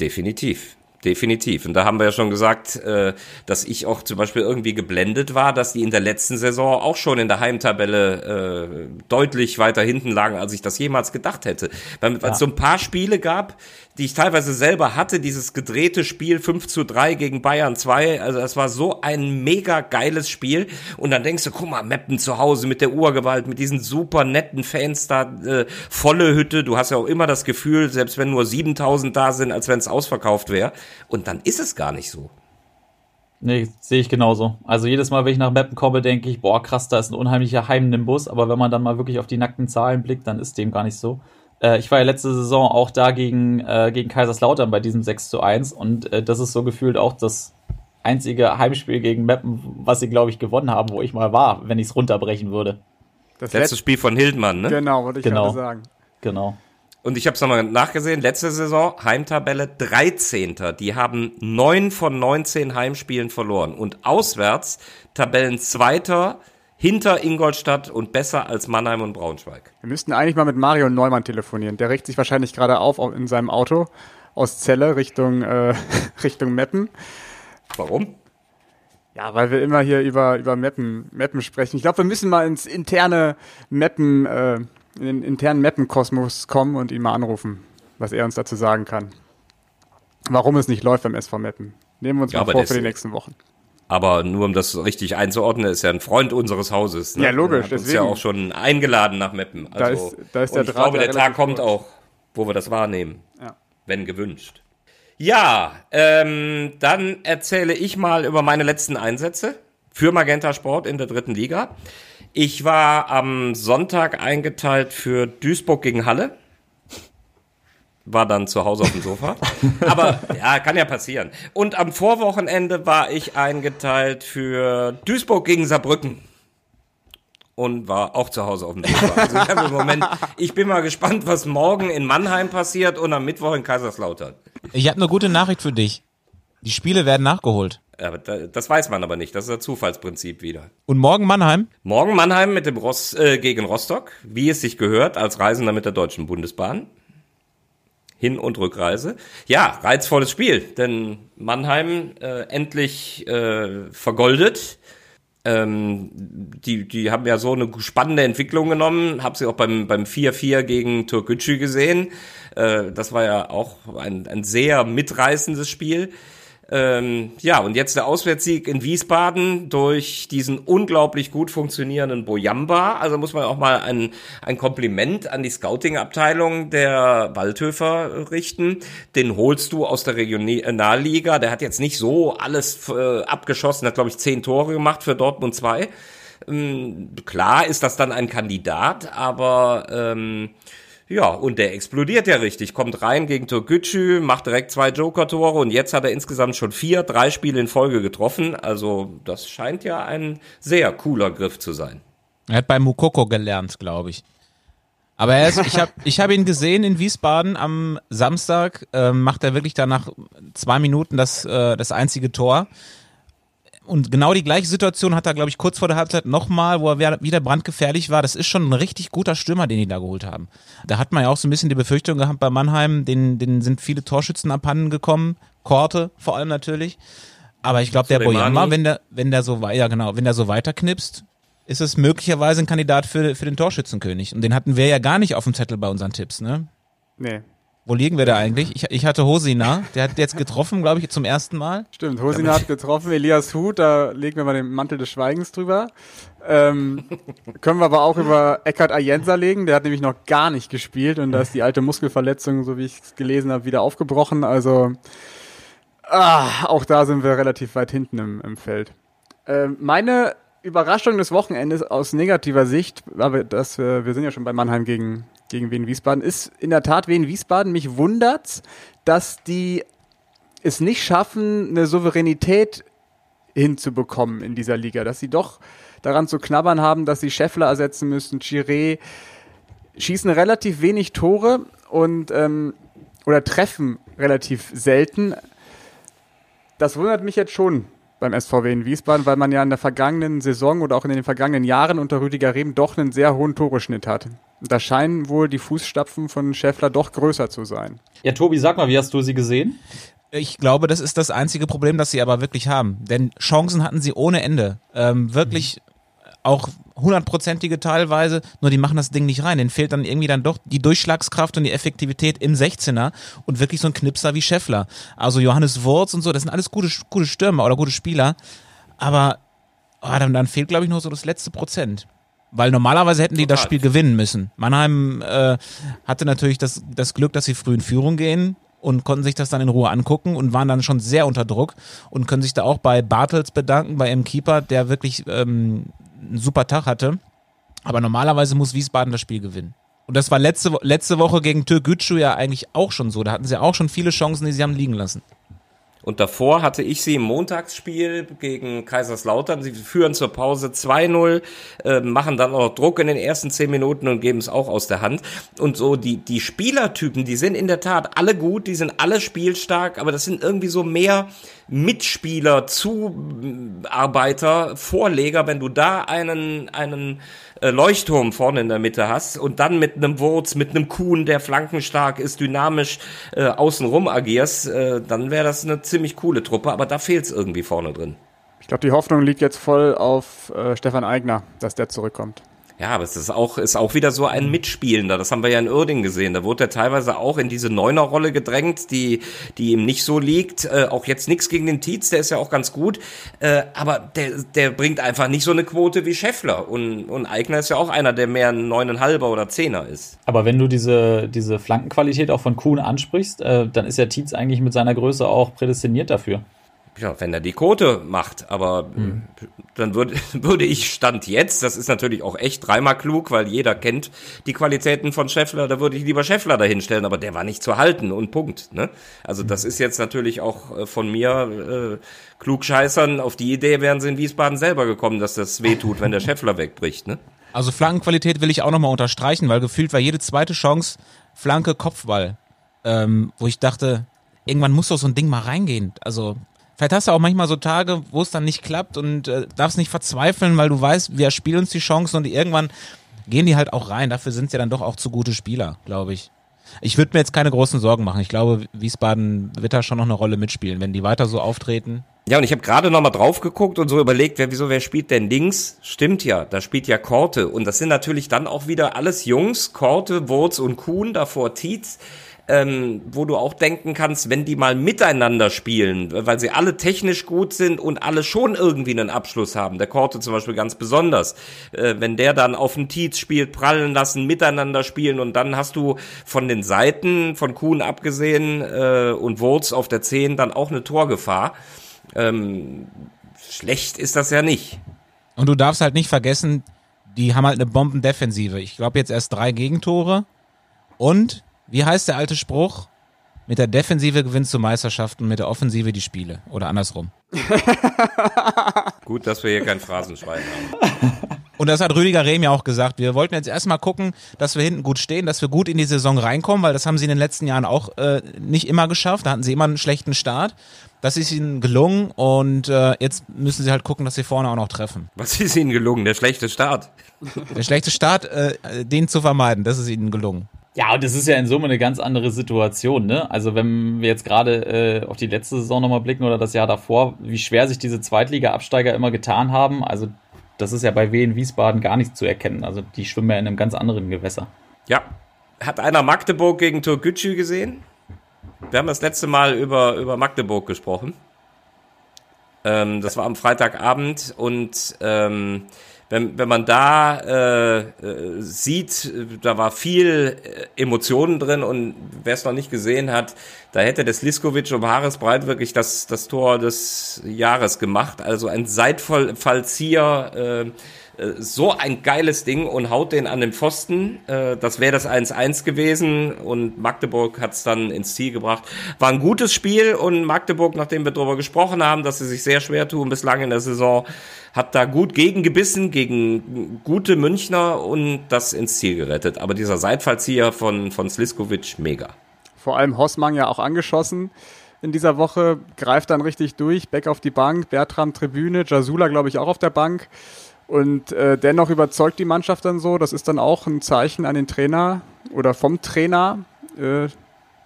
Definitiv. Definitiv. Und da haben wir ja schon gesagt, äh, dass ich auch zum Beispiel irgendwie geblendet war, dass die in der letzten Saison auch schon in der Heimtabelle äh, deutlich weiter hinten lagen, als ich das jemals gedacht hätte. Weil weil es so ein paar Spiele gab, die ich teilweise selber hatte, dieses gedrehte Spiel 5 zu 3 gegen Bayern 2, also es war so ein mega geiles Spiel. Und dann denkst du, guck mal, Meppen zu Hause mit der Urgewalt, mit diesen super netten Fans da, äh, volle Hütte, du hast ja auch immer das Gefühl, selbst wenn nur 7000 da sind, als wenn es ausverkauft wäre und dann ist es gar nicht so. Nee, sehe ich genauso. Also jedes Mal, wenn ich nach Meppen komme, denke ich, boah, krass, da ist ein unheimlicher Heimnimbus. Aber wenn man dann mal wirklich auf die nackten Zahlen blickt, dann ist dem gar nicht so. Äh, ich war ja letzte Saison auch da gegen, äh, gegen Kaiserslautern bei diesem 6 zu 1 und äh, das ist so gefühlt auch das einzige Heimspiel gegen Meppen, was sie, glaube ich, gewonnen haben, wo ich mal war, wenn ich es runterbrechen würde. Das Letztes letzte Spiel von Hildmann, ne? Genau, wollte ich Genau. gerade sagen. Genau. Und ich habe es nochmal nachgesehen, letzte Saison Heimtabelle 13. Die haben neun von 19 Heimspielen verloren. Und auswärts Tabellenzweiter hinter Ingolstadt und besser als Mannheim und Braunschweig. Wir müssten eigentlich mal mit Mario Neumann telefonieren. Der regt sich wahrscheinlich gerade auf in seinem Auto aus Celle Richtung, äh, Richtung Meppen. Warum? Ja, weil wir immer hier über, über Mappen, Mappen sprechen. Ich glaube, wir müssen mal ins interne Mappen, äh, in den internen Mappen-Kosmos kommen und ihn mal anrufen, was er uns dazu sagen kann. Warum es nicht läuft beim SV Mappen. Nehmen wir uns Ja, mal vor für die nächsten Wochen. Aber nur um das richtig einzuordnen, ist ja ein Freund unseres Hauses. Ne? Ja, logisch, Er Hat uns ja auch schon eingeladen nach Meppen. Also, Da ist- da ist der ich Draht glaube, der Tag kommt kurz. auch, wo wir das wahrnehmen. Ja. Wenn gewünscht. Ja, ähm, dann erzähle ich mal über meine letzten Einsätze für Magenta Sport in der dritten Liga. Ich war am Sonntag eingeteilt für Duisburg gegen Halle. War dann zu Hause auf dem Sofa. Aber ja, kann ja passieren. Und am Vorwochenende war ich eingeteilt für Duisburg gegen Saarbrücken. Und war auch zu Hause auf dem Sofa. Also ich habe im Moment, ich bin mal gespannt, was morgen in Mannheim passiert und am Mittwoch in Kaiserslautern. Ich habe eine gute Nachricht für dich. Die Spiele werden nachgeholt. Aber da, das weiß man aber nicht. Das ist das Zufallsprinzip wieder. Und morgen Mannheim? Morgen Mannheim mit dem Ross, äh, gegen Rostock, wie es sich gehört, als Reisender mit der Deutschen Bundesbahn. Hin- und Rückreise. Ja, reizvolles Spiel, denn Mannheim äh, endlich äh, vergoldet. Ähm, die, die haben ja so eine spannende Entwicklung genommen. Hab sie auch beim, beim 4-4 gegen Türkgücü gesehen. Äh, das war ja auch ein, ein sehr mitreißendes Spiel. Ähm, ja, und jetzt der Auswärtssieg in Wiesbaden durch diesen unglaublich gut funktionierenden Boyamba. Also muss man auch mal ein, ein Kompliment an die Scouting-Abteilung der Waldhöfer richten. Den holst du aus der Regionalliga. Der hat jetzt nicht so alles äh, abgeschossen, hat glaube ich zehn Tore gemacht für Dortmund 2. Ähm, klar ist das dann ein Kandidat, aber ähm, ja, und der explodiert ja richtig. Kommt rein gegen Türkgücü, macht direkt zwei Joker-Tore und jetzt hat er insgesamt schon vier, drei Spiele in Folge getroffen. Also das scheint ja ein sehr cooler Griff zu sein. Er hat bei Mukoko gelernt, glaube ich. Aber er ist, ich habe ich hab ihn gesehen in Wiesbaden am Samstag, äh, macht er wirklich danach zwei Minuten das, äh, das einzige Tor. Und genau die gleiche Situation hat er, glaube ich, kurz vor der Halbzeit nochmal, wo er wieder brandgefährlich war. Das ist schon ein richtig guter Stürmer, den die da geholt haben. Da hat man ja auch so ein bisschen die Befürchtung gehabt bei Mannheim, denen, denen sind viele Torschützen abhanden gekommen. Korte vor allem natürlich. Aber ich glaube, der Boyama, wenn der, wenn der so, ja genau, wenn der so weiterknipst, ist es möglicherweise ein Kandidat für, für den Torschützenkönig. Und den hatten wir ja gar nicht auf dem Zettel bei unseren Tipps, ne? Nee. Wo liegen wir da eigentlich? Ich, ich hatte Hosina, der hat jetzt getroffen, glaube ich, zum ersten Mal. Stimmt, Hosina hat getroffen, Elias Huth, da legen wir mal den Mantel des Schweigens drüber. Ähm, können wir aber auch über Eckhard Ayensa legen, der hat nämlich noch gar nicht gespielt und da ist die alte Muskelverletzung, so wie ich es gelesen habe, wieder aufgebrochen. Also ah, auch da sind wir relativ weit hinten im, im Feld. Ähm, meine Überraschung des Wochenendes aus negativer Sicht, aber das, äh, wir sind ja schon bei Mannheim gegen gegen Wien Wiesbaden ist in der Tat Wien Wiesbaden. Mich wundert's, dass die es nicht schaffen, eine Souveränität hinzubekommen in dieser Liga, dass sie doch daran zu knabbern haben, dass sie Scheffler ersetzen müssen, Chiré schießen relativ wenig Tore und ähm, oder treffen relativ selten. Das wundert mich jetzt schon beim SVW in Wiesbaden, weil man ja in der vergangenen Saison oder auch in den vergangenen Jahren unter Rüdiger Rehm doch einen sehr hohen Toreschnitt hat. Da scheinen wohl die Fußstapfen von Schäffler doch größer zu sein. Ja, Tobi, sag mal, wie hast du sie gesehen? Ich glaube, das ist das einzige Problem, das sie aber wirklich haben. Denn Chancen hatten sie ohne Ende. Ähm, wirklich mhm. auch hundertprozentige teilweise, nur die machen das Ding nicht rein. Den fehlt dann irgendwie dann doch die Durchschlagskraft und die Effektivität im 16er und wirklich so ein Knipser wie Scheffler. Also Johannes Wurz und so, das sind alles gute, gute Stürmer oder gute Spieler. Aber oh, dann, dann fehlt, glaube ich, nur so das letzte Prozent. Weil normalerweise hätten die Total. das Spiel gewinnen müssen. Mannheim äh, hatte natürlich das, das Glück, dass sie früh in Führung gehen und konnten sich das dann in Ruhe angucken und waren dann schon sehr unter Druck und können sich da auch bei Bartels bedanken, bei ihrem Keeper, der wirklich ähm, einen super Tag hatte. Aber normalerweise muss Wiesbaden das Spiel gewinnen. Und das war letzte, letzte Woche gegen Türkgücü ja eigentlich auch schon so. Da hatten sie auch schon viele Chancen, die sie haben liegen lassen. Und davor hatte ich sie im Montagsspiel gegen Kaiserslautern. Sie führen zur Pause 2-0, äh, machen dann auch Druck in den ersten 10 Minuten und geben es auch aus der Hand. Und so die, die Spielertypen, die sind in der Tat alle gut, die sind alle spielstark, aber das sind irgendwie so mehr Mitspieler, Zuarbeiter, Vorleger, wenn du da einen, einen äh, Leuchtturm vorne in der Mitte hast und dann mit einem Wurz, mit einem Kuhn, der flankenstark ist, dynamisch äh, außenrum agierst, äh, dann wäre das eine ziemlich coole Truppe, aber da fehlt es irgendwie vorne drin. Ich glaube, die Hoffnung liegt jetzt voll auf äh, Stefan Eigner, dass der zurückkommt. Ja, aber es ist auch, ist auch wieder so ein mhm. Mitspielender. Das haben wir ja in Uerding gesehen. Da wurde er teilweise auch in diese Neuner-Rolle gedrängt, die, die ihm nicht so liegt. Äh, auch jetzt nichts gegen den Tietz, der ist ja auch ganz gut. Äh, aber der, der bringt einfach nicht so eine Quote wie Scheffler. Und, und Eigner ist ja auch einer, der mehr ein Neuneinhalber oder Zehner ist. Aber wenn du diese, diese Flankenqualität auch von Kuhn ansprichst, äh, dann ist ja Tietz eigentlich mit seiner Größe auch prädestiniert dafür ja, wenn er die Quote macht, aber hm. dann würde, würde ich Stand jetzt, das ist natürlich auch echt dreimal klug, weil jeder kennt die Qualitäten von Scheffler, da würde ich lieber Scheffler dahinstellen, aber der war nicht zu halten und Punkt. Ne? Also das ist jetzt natürlich auch äh, von mir äh, klugscheißern, auf die Idee wären sie in Wiesbaden selber gekommen, dass das wehtut, wenn der Scheffler wegbricht. Ne? Also Flankenqualität will ich auch nochmal unterstreichen, weil gefühlt war jede zweite Chance Flanke Kopfball, ähm, wo ich dachte, irgendwann muss doch so ein Ding mal reingehen. Also Vielleicht hast du auch manchmal so Tage, wo es dann nicht klappt und äh, darfst nicht verzweifeln, weil du weißt, wir spielen uns die Chancen und irgendwann gehen die halt auch rein. Dafür sind sie dann doch auch zu gute Spieler, glaube ich. Ich würde mir jetzt keine großen Sorgen machen. Ich glaube, Wiesbaden wird da schon noch eine Rolle mitspielen, wenn die weiter so auftreten. Ja, und ich habe gerade noch mal drauf geguckt und so überlegt, wer wieso wer spielt denn links? Stimmt ja, da spielt ja Korte und das sind natürlich dann auch wieder alles Jungs, Korte, Wurz und Kuhn, davor Tietz ähm, wo du auch denken kannst, wenn die mal miteinander spielen, weil sie alle technisch gut sind und alle schon irgendwie einen Abschluss haben. Der Korte zum Beispiel ganz besonders. Äh, wenn der dann auf den Tietz spielt, prallen lassen, miteinander spielen und dann hast du von den Seiten, von Kuhn abgesehen äh, und Wurz auf der 10 dann auch eine Torgefahr. Ähm, schlecht ist das ja nicht. Und du darfst halt nicht vergessen, die haben halt eine Bombendefensive. Ich glaube jetzt erst drei Gegentore. Und, wie heißt der alte Spruch? Mit der Defensive gewinnst du Meisterschaften, mit der Offensive die Spiele. Oder andersrum. Gut, dass wir hier kein Phrasenschwein haben. Und das hat Rüdiger Rehm ja auch gesagt. Wir wollten jetzt erstmal gucken, dass wir hinten gut stehen, dass wir gut in die Saison reinkommen, weil das haben sie in den letzten Jahren auch äh, nicht immer geschafft. Da hatten sie immer einen schlechten Start. Das ist ihnen gelungen und äh, jetzt müssen sie halt gucken, dass sie vorne auch noch treffen. Was ist ihnen gelungen? Der schlechte Start. Der schlechte Start, äh, den zu vermeiden, das ist ihnen gelungen. Ja, und das ist ja in Summe eine ganz andere Situation, ne? Also wenn wir jetzt gerade äh, auf die letzte Saison nochmal blicken oder das Jahr davor, wie schwer sich diese Zweitliga-Absteiger immer getan haben, also das ist ja bei Wien Wiesbaden gar nicht zu erkennen. Also die schwimmen ja in einem ganz anderen Gewässer. Ja. Hat einer Magdeburg gegen Türkgücü gesehen? Wir haben das letzte Mal über, über Magdeburg gesprochen. Ähm, das war am Freitagabend und ähm, wenn, wenn man da äh, äh, sieht, da war viel äh, Emotionen drin und wer es noch nicht gesehen hat, da hätte der Sliskovic um Haaresbreit wirklich das, das Tor des Jahres gemacht. Also ein Seitfallzieher, äh, so ein geiles Ding und haut den an den Pfosten. Äh, das wäre das 1-1 gewesen und Magdeburg hat es dann ins Ziel gebracht. War ein gutes Spiel und Magdeburg, nachdem wir darüber gesprochen haben, dass sie sich sehr schwer tun bislang in der Saison, hat da gut gegengebissen gegen gute Münchner und das ins Ziel gerettet. Aber dieser Seitfallzieher von, von Sliskovic, mega. Vor allem Hossmann ja auch angeschossen in dieser Woche, greift dann richtig durch, Beck auf die Bank, Bertram Tribüne, Jasula glaube ich auch auf der Bank. Und äh, dennoch überzeugt die Mannschaft dann so. Das ist dann auch ein Zeichen an den Trainer oder vom Trainer. Äh,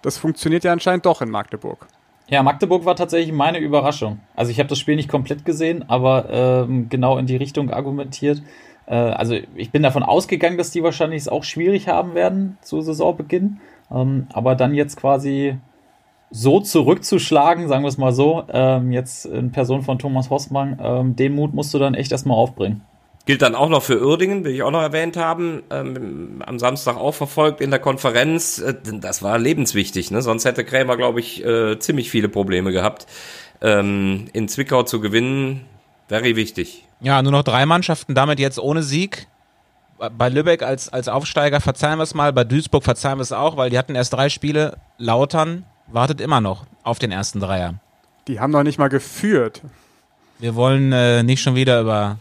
das funktioniert ja anscheinend doch in Magdeburg. Ja, Magdeburg war tatsächlich meine Überraschung. Also ich habe das Spiel nicht komplett gesehen, aber ähm, genau in die Richtung argumentiert. Äh, also ich bin davon ausgegangen, dass die wahrscheinlich es auch schwierig haben werden zu Saisonbeginn. Ähm, aber dann jetzt quasi so zurückzuschlagen, sagen wir es mal so, ähm, jetzt in Person von Thomas Hossmann, ähm, den Mut musst du dann echt erstmal aufbringen. Gilt dann auch noch für Uerdingen, will ich auch noch erwähnt haben, ähm, am Samstag auch verfolgt in der Konferenz. Äh, das war lebenswichtig, ne? sonst hätte Krämer, glaube ich, äh, ziemlich viele Probleme gehabt. Ähm, in Zwickau zu gewinnen, very wichtig. Ja, nur noch drei Mannschaften damit jetzt ohne Sieg. Bei Lübeck als, als Aufsteiger verzeihen wir es mal, bei Duisburg verzeihen wir es auch, weil die hatten erst drei Spiele. Lautern wartet immer noch auf den ersten Dreier. Die haben noch nicht mal geführt. Wir wollen äh, nicht schon wieder über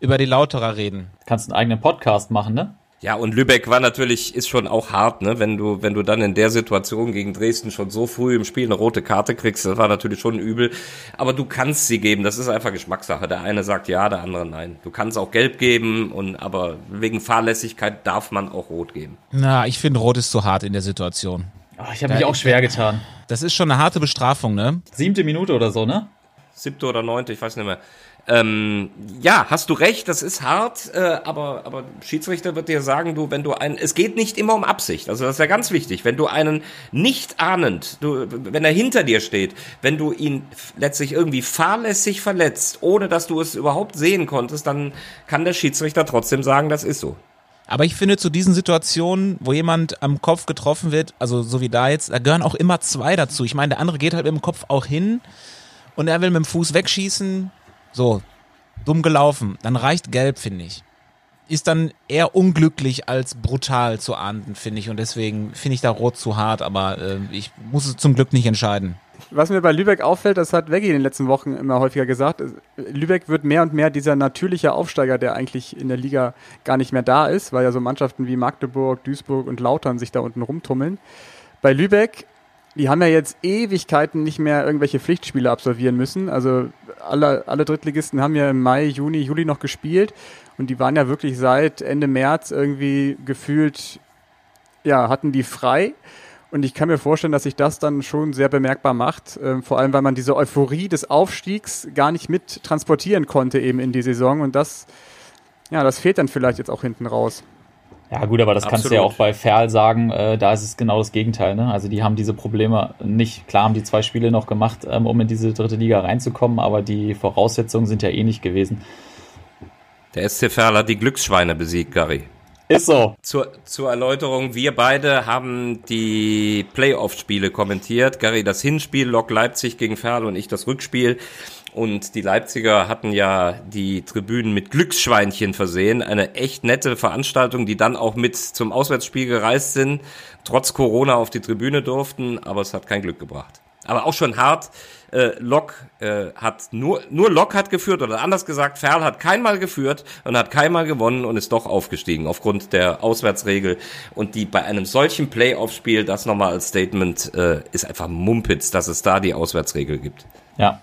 über die Lauterer reden. Kannst einen eigenen Podcast machen, ne? Ja, und Lübeck war natürlich, ist schon auch hart, ne? Wenn du, wenn du dann in der Situation gegen Dresden schon so früh im Spiel eine rote Karte kriegst, das war natürlich schon übel. Aber du kannst sie geben, das ist einfach Geschmackssache. Der eine sagt ja, der andere nein. Du kannst auch gelb geben, und, aber wegen Fahrlässigkeit darf man auch rot geben. Na, ich finde rot ist zu hart in der Situation. Oh, ich habe mich auch schwer getan. Das ist schon eine harte Bestrafung, ne? Siebte Minute oder so, ne? Siebte oder neunte, ich weiß nicht mehr. Ähm, ja, hast du recht, das ist hart, äh, aber, aber Schiedsrichter wird dir sagen, du, wenn du einen, es geht nicht immer um Absicht, also das ist ja ganz wichtig, wenn du einen nicht ahnend, du, wenn er hinter dir steht, wenn du ihn letztlich irgendwie fahrlässig verletzt, ohne dass du es überhaupt sehen konntest, dann kann der Schiedsrichter trotzdem sagen, das ist so. Aber ich finde, zu diesen Situationen, wo jemand am Kopf getroffen wird, also so wie da jetzt, da gehören auch immer zwei dazu. Ich meine, der andere geht halt mit dem Kopf auch hin und er will mit dem Fuß wegschießen so, dumm gelaufen. Dann reicht gelb, finde ich. Ist dann eher unglücklich als brutal zu ahnden, finde ich. Und deswegen finde ich da rot zu hart, aber äh, ich muss es zum Glück nicht entscheiden. Was mir bei Lübeck auffällt, das hat Veggie in den letzten Wochen immer häufiger gesagt, Lübeck wird mehr und mehr dieser natürliche Aufsteiger, der eigentlich in der Liga gar nicht mehr da ist, weil ja so Mannschaften wie Magdeburg, Duisburg und Lautern sich da unten rumtummeln. Bei Lübeck die haben ja jetzt Ewigkeiten nicht mehr irgendwelche Pflichtspiele absolvieren müssen. Also alle, alle Drittligisten haben ja im Mai, Juni, Juli noch gespielt und die waren ja wirklich seit Ende März irgendwie gefühlt, ja, hatten die frei. Und ich kann mir vorstellen, dass sich das dann schon sehr bemerkbar macht, äh, vor allem weil man diese Euphorie des Aufstiegs gar nicht mit transportieren konnte eben in die Saison und das, ja, das fehlt dann vielleicht jetzt auch hinten raus. Ja gut, aber das kannst du ja Absolut. auch bei Ferl sagen, äh, da ist es genau das Gegenteil. Ne? Also die haben diese Probleme nicht. Klar haben die zwei Spiele noch gemacht, ähm, um in diese dritte Liga reinzukommen, aber die Voraussetzungen sind ja eh nicht gewesen. Der SC Verl hat die Glücksschweine besiegt, Gary. Ist so. Zur, zur Erläuterung, wir beide haben die Playoff-Spiele kommentiert. Gary das Hinspiel, Lok Leipzig gegen Ferl und ich das Rückspiel. Und die Leipziger hatten ja die Tribünen mit Glücksschweinchen versehen. Eine echt nette Veranstaltung, die dann auch mit zum Auswärtsspiel gereist sind, trotz Corona auf die Tribüne durften, aber es hat kein Glück gebracht. Aber auch schon hart. Äh, Lok äh, hat nur nur Lok hat geführt oder anders gesagt, Ferl hat keinmal geführt und hat keinmal gewonnen und ist doch aufgestiegen aufgrund der Auswärtsregel und die bei einem solchen Playoff-Spiel das nochmal als Statement äh, ist einfach Mumpitz, dass es da die Auswärtsregel gibt. Ja.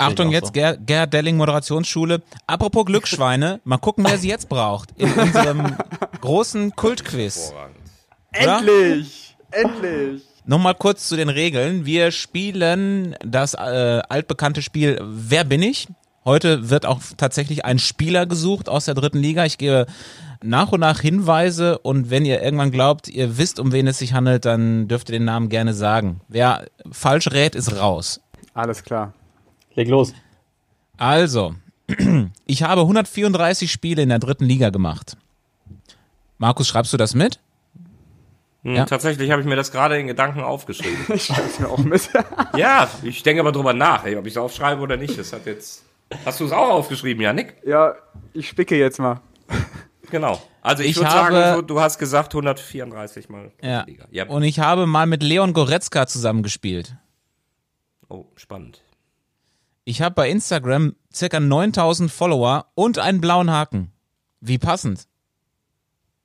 Achtung jetzt, so. Ger Gerd Delling Moderationsschule. Apropos Glücksschweine, mal gucken, wer sie jetzt braucht. In unserem großen Kultquiz. Endlich! Endlich! Nochmal kurz zu den Regeln. Wir spielen das äh, altbekannte Spiel Wer bin ich? Heute wird auch tatsächlich ein Spieler gesucht aus der dritten Liga. Ich gebe nach und nach Hinweise und wenn ihr irgendwann glaubt, ihr wisst, um wen es sich handelt, dann dürft ihr den Namen gerne sagen. Wer falsch rät, ist raus. Alles klar. Leg los. Also, ich habe 134 Spiele in der dritten Liga gemacht. Markus, schreibst du das mit? Hm, Ja. Tatsächlich habe ich mir das gerade in Gedanken aufgeschrieben. Ich schreib's mir auch mit. ja, ich denke aber drüber nach, ey, ob ich es aufschreibe oder nicht. Das hat jetzt. Hast du es auch aufgeschrieben, Janik? ja, ich spicke jetzt mal. Genau. Also ich, Ich würde habe- sagen, du, du hast gesagt 134 mal Ja. Liga. Ja. Und ich habe mal mit Leon Goretzka zusammengespielt. Oh, spannend. Ich habe bei Instagram circa 9000 Follower und einen blauen Haken. Wie passend.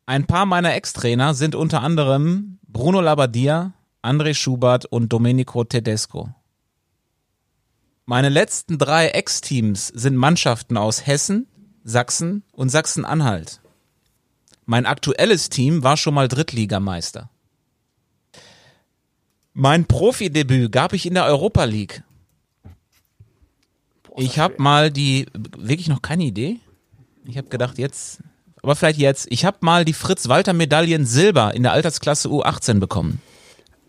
Ein paar meiner Ex-Trainer sind unter anderem Bruno Labbadia, André Schubert und Domenico Tedesco. Meine letzten drei Ex-Teams sind Mannschaften aus Hessen, Sachsen und Sachsen-Anhalt. Mein aktuelles Team war schon mal Drittligameister. Mein Profidebüt gab ich in der Europa League. Ich habe mal die, wirklich noch keine Idee. Ich habe gedacht, jetzt, aber vielleicht jetzt. Ich habe mal die Fritz-Walter-Medaillen Silber in der Altersklasse U18 bekommen.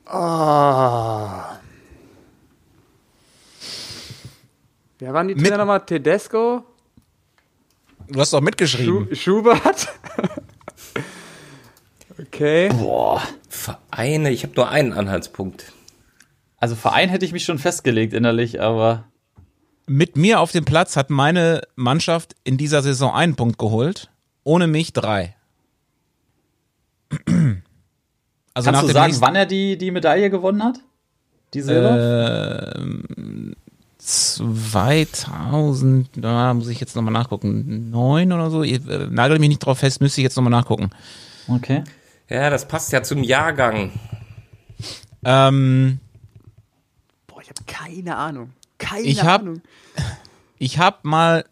Ah. Wer waren die Mit- Trainer nochmal? Tedesco? Du hast doch mitgeschrieben. Schu Schubert? okay. Boah. Vereine, ich habe nur einen Anhaltspunkt. Also Verein hätte ich mich schon festgelegt innerlich, aber Mit mir auf dem Platz hat meine Mannschaft in dieser Saison einen Punkt geholt, ohne mich drei. Also kannst du sagen, nächsten- wann er die, die Medaille gewonnen hat? Die Silber? Ähm, 2000, da muss ich jetzt nochmal nachgucken, neun oder so. Ihr, äh, nagel mich nicht drauf fest, müsste ich jetzt nochmal nachgucken. Okay. Ja, das passt ja zum Jahrgang. Ähm, Boah, ich habe keine Ahnung. Keine Ich hab- Ahnung. ich habe mal,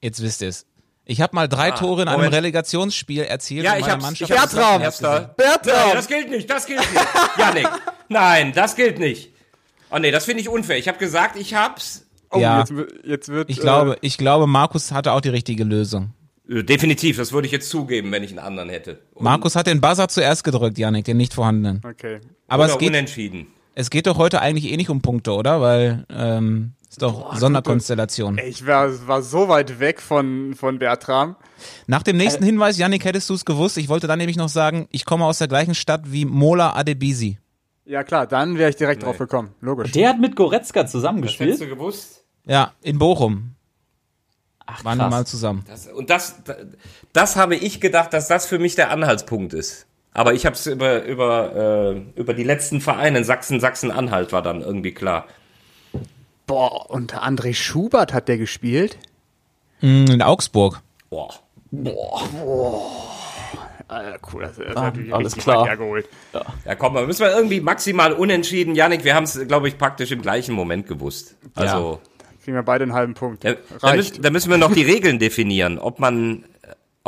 jetzt wisst ihr es, ich habe mal drei Ah, Tore in einem Moment. Relegationsspiel erzielt. Ja, ich hab's. Mannschaft Ich hab's Erster. Bertram! Nein, das gilt nicht, das gilt nicht. Janik, nein, das gilt nicht. Oh nee, das finde ich unfair. Ich habe gesagt, ich hab's. Oh, Ja. jetzt, jetzt wird. Ich äh, glaube, ich glaube, Markus hatte auch die richtige Lösung. Äh, Definitiv, das würde ich jetzt zugeben, wenn ich einen anderen hätte. Und- Markus hat den Buzzer zuerst gedrückt, Janik, den nicht vorhandenen. Okay. Aber oder es geht, unentschieden. Es geht doch heute eigentlich eh nicht um Punkte, oder? Weil ähm, ist doch Sonderkonstellation. Ey, Ich war, war so weit weg von, von Bertram. Nach dem nächsten Hinweis, Janik, hättest du es gewusst. Ich wollte dann nämlich noch sagen, ich komme aus der gleichen Stadt wie Mola Adebisi. Ja klar, dann wäre ich direkt drauf gekommen. Logisch. Der hat mit Goretzka Das zusammengespielt. hättest du gewusst? Ja, in Bochum. Ach, Waren wir krass. mal zusammen. Das, und das, das, das habe ich gedacht, dass das für mich der Anhaltspunkt ist. Aber ich habe es über, über, äh, über die letzten Vereine in Sachsen, Sachsen-Anhalt war dann irgendwie klar. Boah, unter André Schubert hat der gespielt. Mm, In Augsburg. Boah. Alter, cool, das ist Ah, natürlich alles klar. weit hergeholt. Ja, komm, da müssen wir irgendwie maximal unentschieden. Janik, wir haben es, glaube ich, praktisch im gleichen Moment gewusst. Also, Kriegen wir beide einen halben Punkt. da, da, müssen, da müssen wir noch die Regeln definieren, ob man,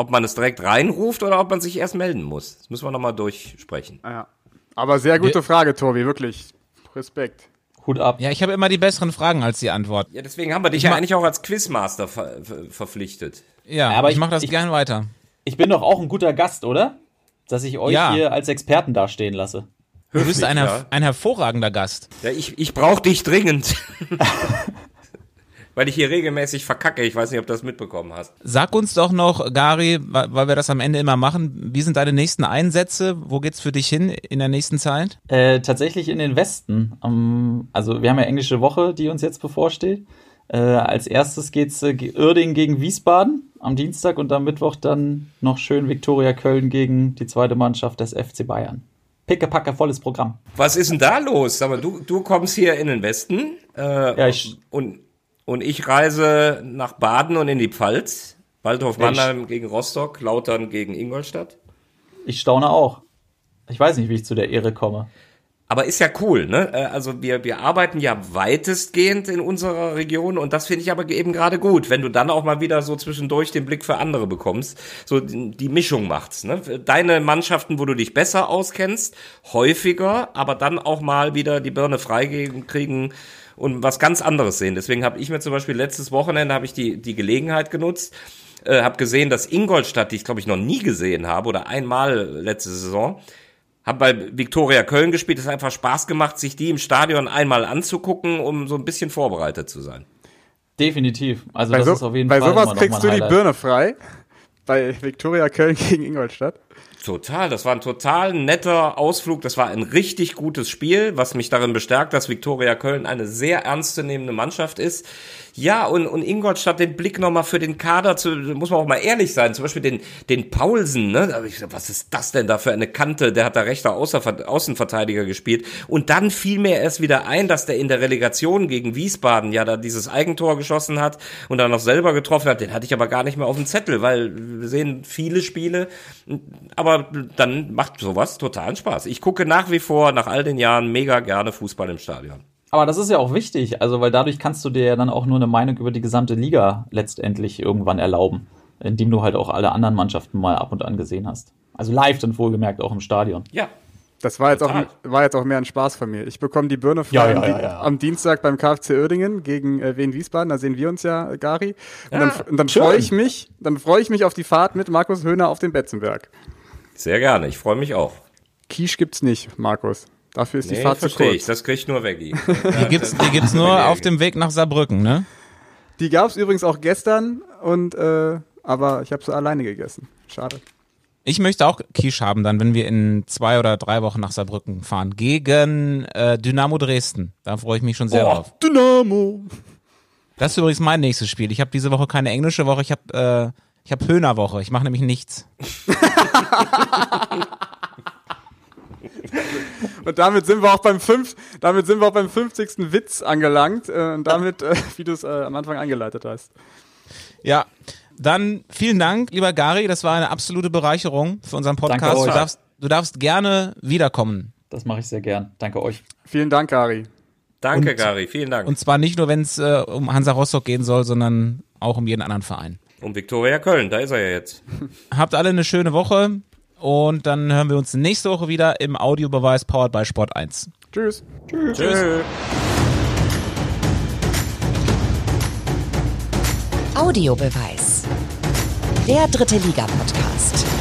ob man es direkt reinruft oder ob man sich erst melden muss. Das müssen wir nochmal durchsprechen. Ja. Aber sehr gute Frage, Tobi, wirklich. Respekt. Hut ab. Ja, ich habe immer die besseren Fragen als die Antwort. Ja, deswegen haben wir dich ja eigentlich auch als Quizmaster ver ver verpflichtet. Ja, Aber aber ich ich- mache das ich- gern weiter. Ich bin doch auch ein guter Gast, oder? dass ich euch Ja. hier als Experten dastehen lasse. Du bist ein, ja. ein hervorragender Gast. Ja, ich, ich brauche dich dringend. Weil ich hier regelmäßig verkacke. Ich weiß nicht, ob du das mitbekommen hast. Sag uns doch noch, Gary, weil wir das am Ende immer machen, wie sind deine nächsten Einsätze? Wo geht's für dich hin in der nächsten Zeit? Äh, tatsächlich in den Westen. Ähm, also wir haben ja englische Woche, die uns jetzt bevorsteht. Äh, als erstes geht's äh, Uerdingen gegen Wiesbaden am Dienstag und am Mittwoch dann noch schön Viktoria Köln gegen die zweite Mannschaft des FC Bayern. Pickepacke volles Programm. Was ist denn da los? Sag mal, du, du kommst hier in den Westen äh, Ja, ich- und, und ich reise nach Baden und in die Pfalz. Waldhof Mannheim gegen Rostock, Lautern gegen Ingolstadt. Ich staune auch. Ich weiß nicht, wie ich zu der Ehre komme. Aber ist ja cool, ne? Äh, Also wir, wir arbeiten ja weitestgehend in unserer Region und das finde ich aber eben gerade gut, wenn du dann auch mal wieder so zwischendurch den Blick für andere bekommst, so die die Mischung macht's, ne? Deine Mannschaften, wo du dich besser auskennst, häufiger, aber dann auch mal wieder die Birne freigeben kriegen und was ganz anderes sehen. Deswegen habe ich mir zum Beispiel letztes Wochenende habe ich die die Gelegenheit genutzt, äh, habe gesehen, dass Ingolstadt, die ich glaube ich noch nie gesehen habe oder einmal letzte Saison, hab bei Viktoria Köln gespielt. Es hat einfach Spaß gemacht, sich die im Stadion einmal anzugucken, um so ein bisschen vorbereitet zu sein. Definitiv. Also Bei, das so, ist auf jeden bei Fall sowas immer noch kriegst du die. Birne frei. Bei Viktoria Köln gegen Ingolstadt. Total, das war ein total netter Ausflug. Das war ein richtig gutes Spiel, was mich darin bestärkt, dass Viktoria Köln eine sehr ernstzunehmende Mannschaft ist. Ja, und, und Ingolstadt den Blick nochmal für den Kader zu, muss man auch mal ehrlich sein, zum Beispiel den, den Paulsen, ne? Ich was ist das denn da für eine Kante? Der hat da rechter Außenverteidiger gespielt. Und dann fiel mir erst wieder ein, dass der in der Relegation gegen Wiesbaden ja da dieses Eigentor geschossen hat und dann noch selber getroffen hat. Den hatte ich aber gar nicht mehr auf dem Zettel, weil wir sehen viele Spiele. Aber dann macht sowas totalen Spaß. Ich gucke nach wie vor, nach all den Jahren, mega gerne Fußball im Stadion. Aber das ist ja auch wichtig, also weil dadurch kannst du dir ja dann auch nur eine Meinung über die gesamte Liga letztendlich irgendwann erlauben, indem du halt auch alle anderen Mannschaften mal ab und an gesehen hast. Also live dann wohlgemerkt auch im Stadion. Ja, Das war jetzt, auch, war jetzt auch mehr ein Spaß von mir. Ich bekomme die Birne frei Ja, ja, ja, ja. am Dienstag beim KfC Uerdingen gegen äh, Wien Wiesbaden. Da sehen wir uns ja, äh, Gari. Und Ja, dann, und dann freue ich mich, dann freue ich mich auf die Fahrt mit Markus Höhner auf den Betzenberg. sehr gerne. Ich freue mich auch. Quiche gibt's nicht, Markus. Dafür ist die Nee, Fahrt zu verstehe ich. kurz. Das kriegt nur Veggie. Die gibt's, die gibt's nur auf dem Weg nach Saarbrücken, ne? Die gab's übrigens auch gestern und äh, aber ich habe sie alleine gegessen. Schade. Ich möchte auch Quiche haben, dann, wenn wir in zwei oder drei Wochen nach Saarbrücken fahren. Gegen äh, Dynamo Dresden. Da freue ich mich schon sehr Oh. drauf. Dynamo. Das ist übrigens mein nächstes Spiel. Ich habe diese Woche keine englische Woche, ich habe äh, ich habe Höhnerwoche. Ich mache nämlich nichts. Und damit sind wir auch beim fünf, damit sind wir auch beim 50. Witz angelangt äh, und damit, äh, wie du es äh, am Anfang eingeleitet hast. Ja, dann vielen Dank, lieber Gary. Das war eine absolute Bereicherung für unseren Danke Podcast. Du euch. darfst, du darfst gerne wiederkommen. Das mache ich sehr gern. Danke euch. Vielen Dank, Gari. Danke, Und- Gary. Vielen Dank. Und zwar nicht nur, wenn es äh, um Hansa Rostock gehen soll, sondern auch um jeden anderen Verein. Um Viktoria Köln, da ist er ja jetzt. Habt alle eine schöne Woche und dann hören wir uns nächste Woche wieder im Audiobeweis Powered by Sport 1. Tschüss. Tschüss. Audiobeweis. Der dritte Liga-Podcast.